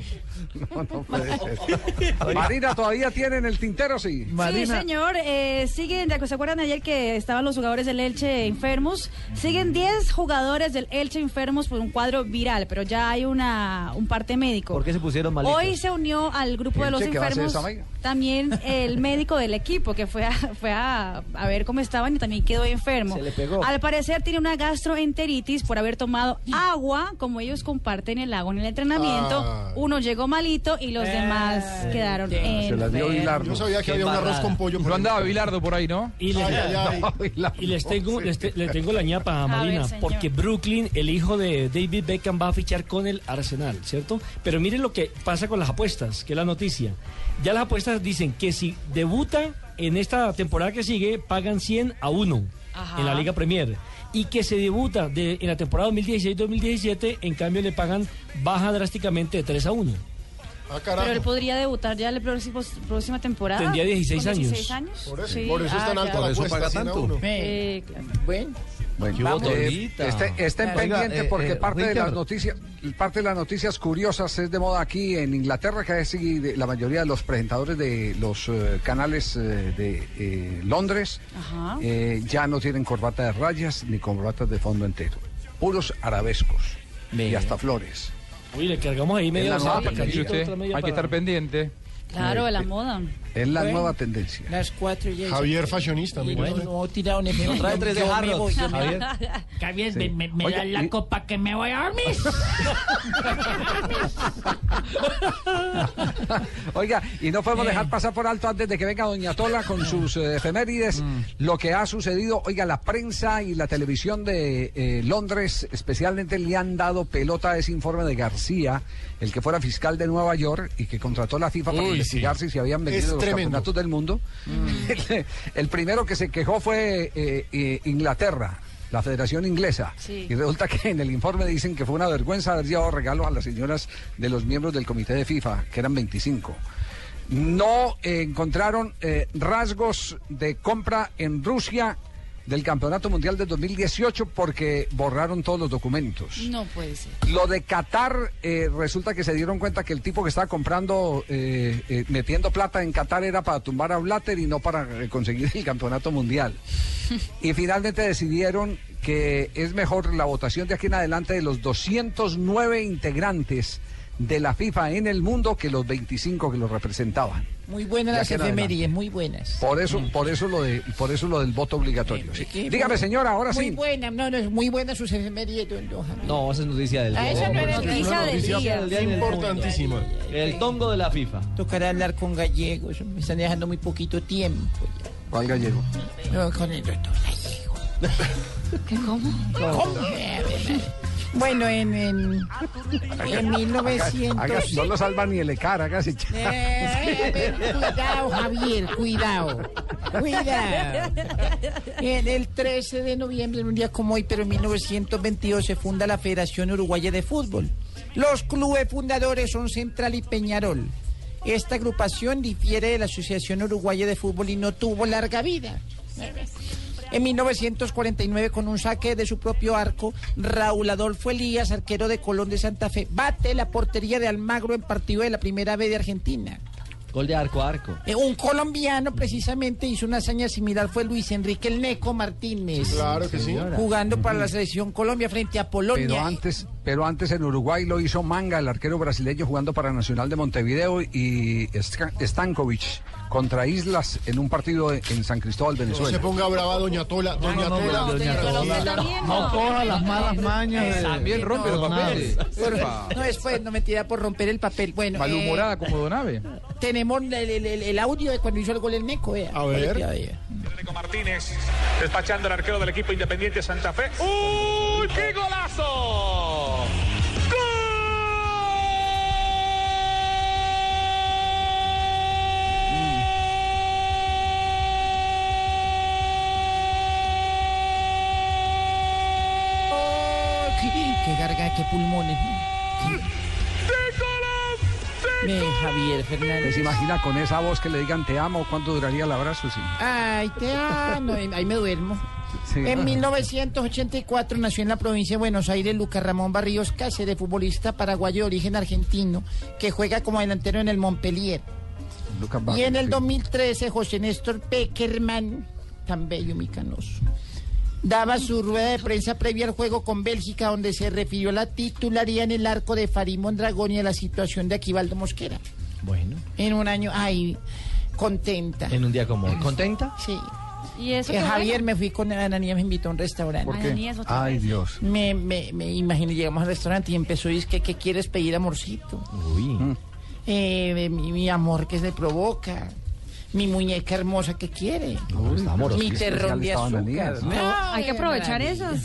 No, no puede ser. Marina, ¿todavía tienen el tintero? Sí. Sí, señor. Eh, siguen, ¿se acuerdan ayer que estaban los jugadores del Elche enfermos? Siguen 10 jugadores del Elche enfermos por un cuadro viral, pero ya hay una un parte médico. ¿Por qué se pusieron malitos? Hoy se unió al grupo de los Elche, ¿qué va a hacer enfermos también el médico del equipo que fue a, fue a, a ver cómo estaban y también quedó enfermo. Se le pegó. Al parecer tiene una gastroenteritis por haber tomado agua, como ellos comparten el agua en el entrenamiento. Ah. Uno llegó malito y los demás quedaron enfermos. Yo sabía que había un arroz con pollo. No andaba Bilardo por ahí, ¿no? Y les, Ay, ay, ay. y les tengo, les, te- le tengo la ñapa a Marina, porque Brooklyn, el hijo de David Beckham, va a fichar con el Arsenal, ¿cierto? Pero miren lo que pasa con las apuestas, que es la noticia. Ya las apuestas dicen que si debuta en esta temporada que sigue, pagan 100 a 1 Ajá. en la Liga Premier. Y que se debuta de, en la temporada 2016-2017, en cambio le pagan baja drásticamente de 3 a 1. Ah, Pero él podría debutar ya la próxima, próxima temporada. Tendría 16 ¿Con años. 16 años? Por eso, Sí. por eso es tan Ah, alta la Por eso paga 100 a tanto. claro. Bueno. Bueno, Vamos, eh, este- estén Oiga, pendientes eh, porque eh, parte de las noticias, parte de las noticias curiosas es de moda aquí en Inglaterra, que es la mayoría de los presentadores de los eh, canales eh, de eh, Londres Ajá. eh, ya no tienen corbata de rayas ni corbatas de fondo entero, puros arabescos y hasta flores. Uy, le cargamos ahí media media hay que estar pendiente. Claro, de la moda. Es la Bueno. nueva tendencia. Las cuatro ya. Javier fashionista, mire. Bueno, no tiraron el Nos trae tres de me Javier. voy. Javier, Sí. me, me, dan la y- copa que me voy a dormir. Oiga, y no podemos dejar pasar por alto antes de que venga Doña Tola con sus eh, efemérides lo que ha sucedido. Oiga, la prensa y la televisión de eh, Londres especialmente le han dado pelota a ese informe de García, el que fuera fiscal de Nueva York y que contrató la FIFA para Uy, investigar sí. si se habían vendido los campeonatos del mundo. El, el primero que se quejó fue eh, eh, Inglaterra. La Federación Inglesa. Sí. Y resulta que en el informe dicen que fue una vergüenza haber llevado regalos a las señoras de los miembros del comité de FIFA, que eran 25. No eh, encontraron eh, rasgos de compra en Rusia del Campeonato Mundial de 2018 porque borraron todos los documentos. No puede ser. Lo de Qatar, eh, resulta que se dieron cuenta que el tipo que estaba comprando, eh, eh, metiendo plata en Qatar era para tumbar a Blatter y no para conseguir el campeonato mundial. Y finalmente decidieron que es mejor la votación de aquí en adelante de los 209 integrantes de la FIFA en el mundo que los 25 que los representaban. Muy buenas Ya las efemérides, muy buenas. Por eso, por eso lo de, por eso lo del voto obligatorio. Dígame, señora, ahora muy sí. buena, no, no, es muy buena sus efemérides, don, don Javier. No, esa es noticia del Ah, día. esa no era noticia del día. del día el mundo. Importantísima. El tongo de la FIFA. Tocará hablar con gallegos, me están dejando muy poquito tiempo. ¿Cuál gallego? No, con el doctor gallego. ¿Qué, ¿Cómo? ¿Cómo? Bueno, en, en, en 1900... Haga- no lo salva ni el ECAR, hágase. Eh, cuidado, Javier, cuidado. Cuidado. En el 13 de noviembre, en un día como hoy, pero en 1922, se funda la Federación Uruguaya de Fútbol. Los clubes fundadores son Central y Peñarol. Esta agrupación difiere de la Asociación Uruguaya de Fútbol y no tuvo larga vida. En 1949, con un saque de su propio arco, Raúl Adolfo Elías, arquero de Colón de Santa Fe, bate la portería de Almagro en partido de la primera B de Argentina. Gol de arco a arco. Eh, un colombiano precisamente hizo una hazaña similar, fue Luis Enrique el Neco Martínez. Claro que sí. Jugando para la selección Colombia frente a Polonia. Pero antes, pero antes en Uruguay lo hizo Manga, el arquero brasileño jugando para Nacional de Montevideo y Sta- Stankovic contra Islas en un partido en San Cristóbal, No se Venezuela. ponga brava, doña Tola. Doña Tola. No coja las malas mañas. También rompe los papeles. No, después, no mentira por romper el papel. Bueno, eh, Malhumorada como Donave. tenemos el, audio de cuando hizo el gol el Neco. A ver. Federico Martínez despachando al arquero del equipo Independiente Santa Fe. ¡Uy, qué golazo! Qué, garganta, qué pulmones. ¿no? Ve, Javier Fernández. ¿Se imagina con esa voz que le digan te amo? ¿Cuánto duraría el abrazo? Sí. Ay, te amo. Ahí me duermo. Sí. En 1984 nació en la provincia de Buenos Aires Lucas Ramón Barríos Cáceres, futbolista paraguayo de origen argentino, que juega como delantero en el Montpellier. Lucas Y Barrios, en el sí. 2013 José Néstor Peckerman, tan bello mi canoso, daba su rueda de prensa previa al juego con Bélgica, donde se refirió a la titularía en el arco de Farid Mondragón y a la situación de Aquivaldo Mosquera. Bueno. En un año, ay, contenta. En un día como hoy. ¿Contenta? Sí. ¿Y eso Que qué Javier bueno? me fui con Ananías, me invitó a un restaurante. ¿Por qué? Ay. Dios. Me, me, me imaginé, llegamos al restaurante y empezó y es que, ¿qué quieres pedir, amorcito? Uy. Eh, mi, mi amor que se provoca. Mi muñeca hermosa que quiere. mi terrón de azúcar. No, hay que aprovechar esos.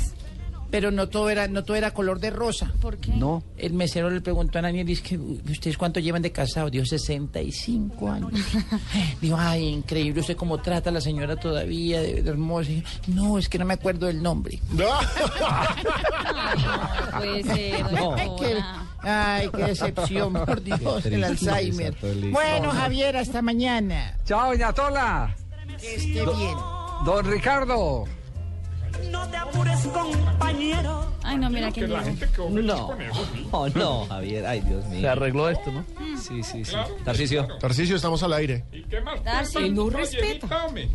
Pero no todo era, no todo era color de rosa. ¿Por qué? No. El mesero le preguntó a Daniel, dice que ¿ustedes cuánto llevan de casado? Dijo 65 años. Dijo, ay, increíble, usted cómo trata a la señora todavía, de, de hermosa. Yo, no, es que no me acuerdo del nombre. Puede ser. No. Ay, qué, decepción, por Dios, el Alzheimer. Bueno, Javier, hasta mañana. Chao, doña Tola. Que esté bien. Don Ricardo. No te apures, compañero. Ay, no, mira quién llegó. No, oh, no, Javier, ay Dios mío. Se arregló esto, ¿no? Sí, sí, sí. Tarcicio. Tarcicio, estamos al aire. ¿Y qué más? No invítame.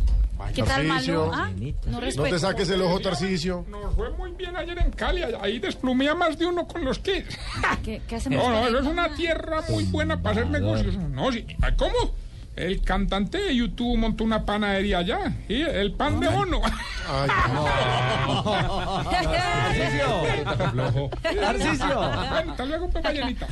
¿Qué tal. Malú? Ah, no No te saques el ojo, Tarcicio. Nos fue muy bien ayer en Cali. Ahí desplumía más de uno con los kids. ¿Qué, qué hacemos? No, no, eso es una tierra muy buena para hacer negocios. No, sí. ¿Cómo? El cantante de YouTube montó una panadería allá. Sí, el pan de mono. Tarcicio. Tarcicio. Bueno, hasta luego, pues, ballenita.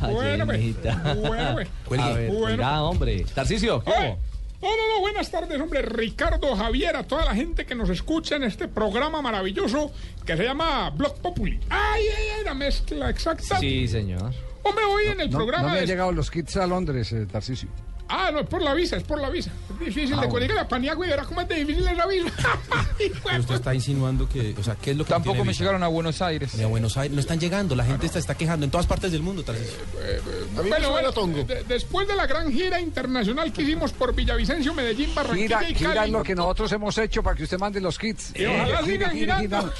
Bueno, pues. Bueno, pues. Bueno, ya, hombre. Tarcicio, ¿qué Oye, hubo? No, no, no, buenas tardes, hombre. Ricardo Javier, a toda la gente que nos escucha en este programa maravilloso que se llama Blog Populi. ¡Ay, ay, ay! La mezcla exacta. Sí, señor. Hombre, hoy en el No, programa. no me han de- llegado los kits a Londres, eh, Tarcisio. Ah, no, es por la visa, es por la visa. Es difícil Ah, de bueno. conseguir la Paniagua y verás cómo es de difícil esa visa. Pero usted está insinuando que, o sea, ¿qué es lo que Tampoco tiene me visa? llegaron a Buenos Aires. Ni a Buenos Aires, no están llegando, la gente se está quejando en todas partes del mundo, Tarcisio. A mí me Bueno, suena bueno, tongo. de- después de la gran gira internacional que hicimos por Villavicencio, Medellín, Barranquilla Gira, y gira Cali. es lo que nosotros hemos hecho para que usted mande los kits. Y ojalá Eh, sigan gira, gira, girando.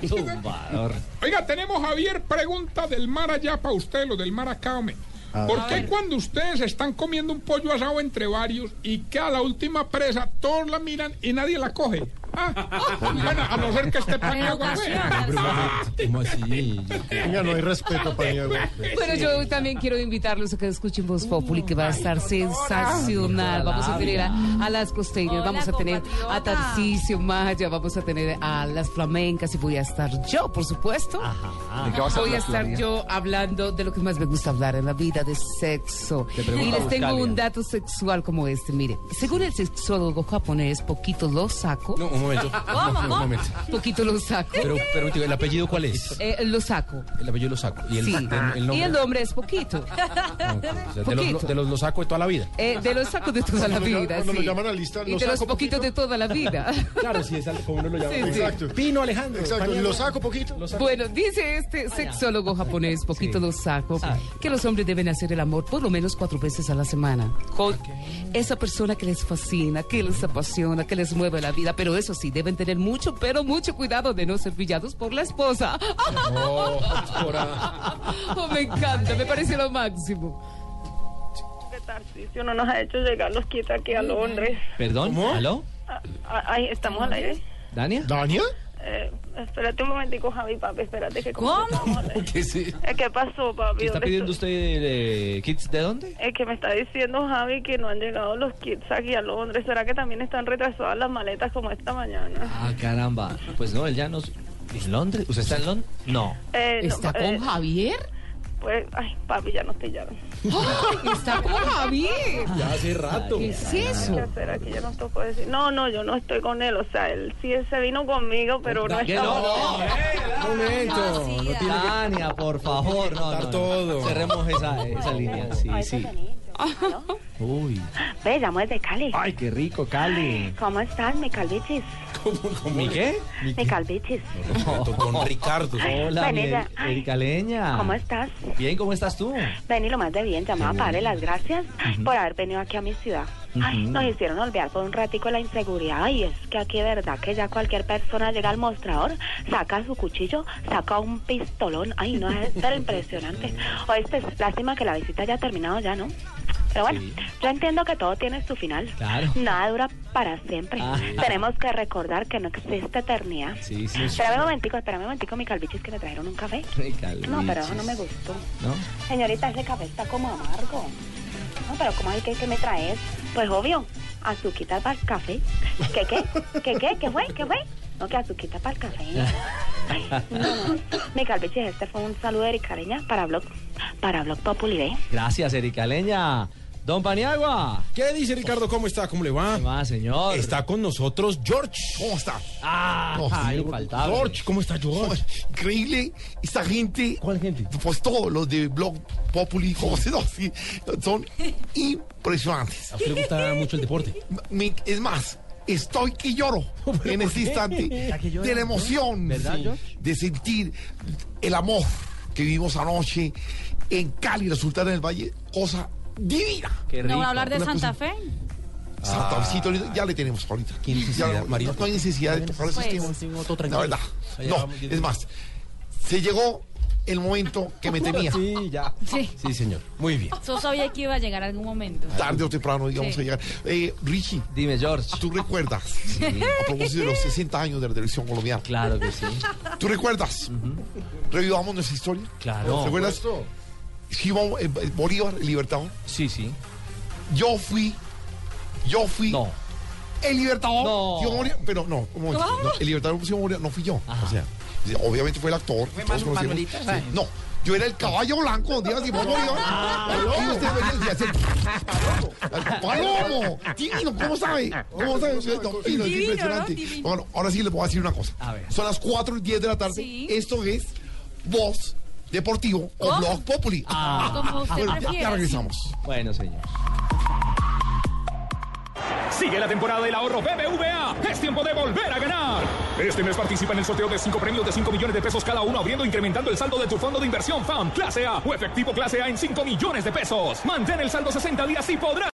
gira. Tumbador. Oiga, tenemos Javier, pregunta del mar allá para usted, lo del mar acá, hombre. A ¿Por qué cuando ustedes están comiendo un pollo asado entre varios y que a la última presa todos la miran y nadie la coge? Bueno, a no ser que esté Paniagua. ¿Cómo así? Venga, no hay respeto, Paniagua. Bueno, yo también quiero invitarlos a que escuchen Voz Populi, que va a estar sensacional. Vamos a tener a, a las costeñas, vamos a tener a Tarcisio Maya, vamos a tener a las flamencas y voy a estar yo, por supuesto. ¿De qué vas a Voy a estar yo hablando de lo que más me gusta hablar en la vida, de sexo. Y les tengo un dato sexual como este. Mire, según el sexólogo japonés, poquito lo saco. Momento. ¿Cómo? Un momento. Poquito lo saco. Pero, pero, ¿el apellido cuál es? Eh, lo saco. El apellido lo saco. ¿Y el, Sí. el- el nombre? Y el nombre es poquito. O sea, de, los, de los lo saco de toda la vida. Eh, de los sacos de toda la vida. cuando lo sí. llaman a lista, y lo de los saco poquitos de toda la vida. Claro, sí, es algo como uno lo llama. Sí, sí. Exacto. Pino Alejandro. Exacto, y Paniagua. lo saco poquito. Lo saco. Bueno, dice este sexólogo japonés, poquito lo saco, que los hombres deben hacer el amor por lo menos cuatro veces a la semana. Con esa persona que les fascina, que les apasiona, que les mueve la vida. Pero eso sí, deben tener mucho, pero mucho cuidado de no ser pillados por la esposa. Oh. Oh, me encanta, me parece lo máximo. que Tarcisio no nos ha hecho llegar los kits aquí a Londres. ¿Perdón? ¿Aló? Ah, ah, Ahí estamos al aire. ¿Dania? ¿Dania? Eh, espérate un momentico, Javi, papi, espérate que ¿Cómo? ¿Qué sí? ¿Qué pasó, papi? ¿Está ¿Dónde pidiendo estoy? usted eh, kits de dónde? Es que me está diciendo Javi que no han llegado los kits aquí a Londres. ¿Será que también están retrasadas las maletas como esta mañana? Ah, caramba. Pues no, él ya nos... ¿En Londres? ¿Usted está en Londres? No. Eh, no, ¿Está eh, con Javier? Pues, ay, papi, ya no te llaman. ¡Ay, está con Javier! Ya hace rato. ¿Qué es eso? ¿Qué hacer aquí? Ya no te puedo decir. No, no, yo no estoy con él. O sea, él sí se vino conmigo, pero no ¿Qué está. no? Un momento. No tiene que Tania, por favor, no, no, no. todo. Cerremos esa, esa línea, sí, sí. Uy. Ve, llamo desde Cali. Ay, qué rico, Cali. ¿Cómo estás, mi calvichis? ¿Mi qué? Mi calvichis. Con Ricardo. Hola, mi Vanessa. Eri- Erika Leña. ¿Cómo estás? Bien, ¿cómo estás tú? Ven y lo más de bien, llamaba para darle las gracias por haber venido aquí a mi ciudad. Ay, nos hicieron olvidar por un ratico la inseguridad y es que aquí de verdad que ya cualquier persona llega al mostrador, saca su cuchillo, saca un pistolón. Ay, no, es pero impresionante. Oíste, lástima que la visita haya terminado ya, ¿no? Pero bueno, yo entiendo que todo tiene su final. Claro. Nada dura para siempre. Ah. Tenemos que recordar que no existe eternidad. Sí, sí. Espérame un momentico, espérame un momentico, mi calvichis, que me trajeron un café. Ay, No, pero eso no me gustó. ¿No? Señorita, ese café está como amargo. No, pero ¿cómo es que, que me traes? Pues obvio, azuquita para el café. ¿Qué qué? ¿Qué qué? ¿Qué fue? ¿Qué fue? No, que azuquita para el café. No, no. Mi este fue un saludo de Erika Leña para Blog, para Blog Populi, ¿ve? Gracias, Erika Leña. Don Paniagua. ¿Qué dice Ricardo? ¿Cómo está? ¿Cómo le va? ¿Qué va, señor? Está con nosotros George. ¿Cómo está? Ah, No, ay. George, ¿cómo está George? Increíble, esta gente. ¿Cuál gente? Pues todos los de Blog Populi, como se dice, son impresionantes. A usted le gusta mucho el deporte. Me- es más, estoy que lloro en este instante de la emoción ¿Verdad, sí, George? de sentir el amor que vivimos anoche en Cali, la Sultana del Valle, cosa divina. Qué ¿No va a hablar de Una Santa cosa- Fe? Santa Fe, ahorita ya le tenemos ahorita. ¿Qué necesidad, Ya no, Marina? no hay necesidad de esos Pues. temas. Tengo otro La tranquilo. verdad. Allá No, vamos, es más, se llegó el momento que me temía. Sí, ya. Sí. Sí, señor. Muy bien. Yo sabía que iba a llegar algún momento. Tarde o temprano, digamos, Sí. a llegar. Eh, Richie, Dime, George. ¿tú recuerdas? A propósito de los 60 años de la televisión colombiana. Claro que sí. ¿Tú recuerdas? Revivamos nuestra historia. Claro. ¿Recuerdas? Simón eh, Bolívar, el libertador. Sí, sí. Yo fui. Yo fui. No. El libertador. No. Simón Bolívar, pero no, un momento, no, el libertador Simón Bolívar no fui yo. O sea, obviamente fue el actor. todos conocimos. Manuelita, Sí. No. Yo era el caballo blanco, donde iba Simón Bolívar. y usted venía y hacía. ¡Palomo! Divino, ¿cómo sabe? ¿Cómo sabe? No, divino, es impresionante. Bueno, ahora sí les voy a decir una cosa. A ver. Son las 4 y 10 de la tarde. Sí. Esto es Voz Deportivo o ¿Cómo? Blog Populi. Como usted Bueno, ya- prefiera, ya sí. regresamos. Bueno, señor. Sigue la temporada del ahorro BBVA. Es tiempo de volver a ganar. Este mes participa en el sorteo de 5 premios de 5 millones de pesos cada uno, abriendo e incrementando el saldo de tu fondo de inversión FAM Clase A o efectivo Clase A en 5 millones de pesos. Mantén el saldo 60 días y podrás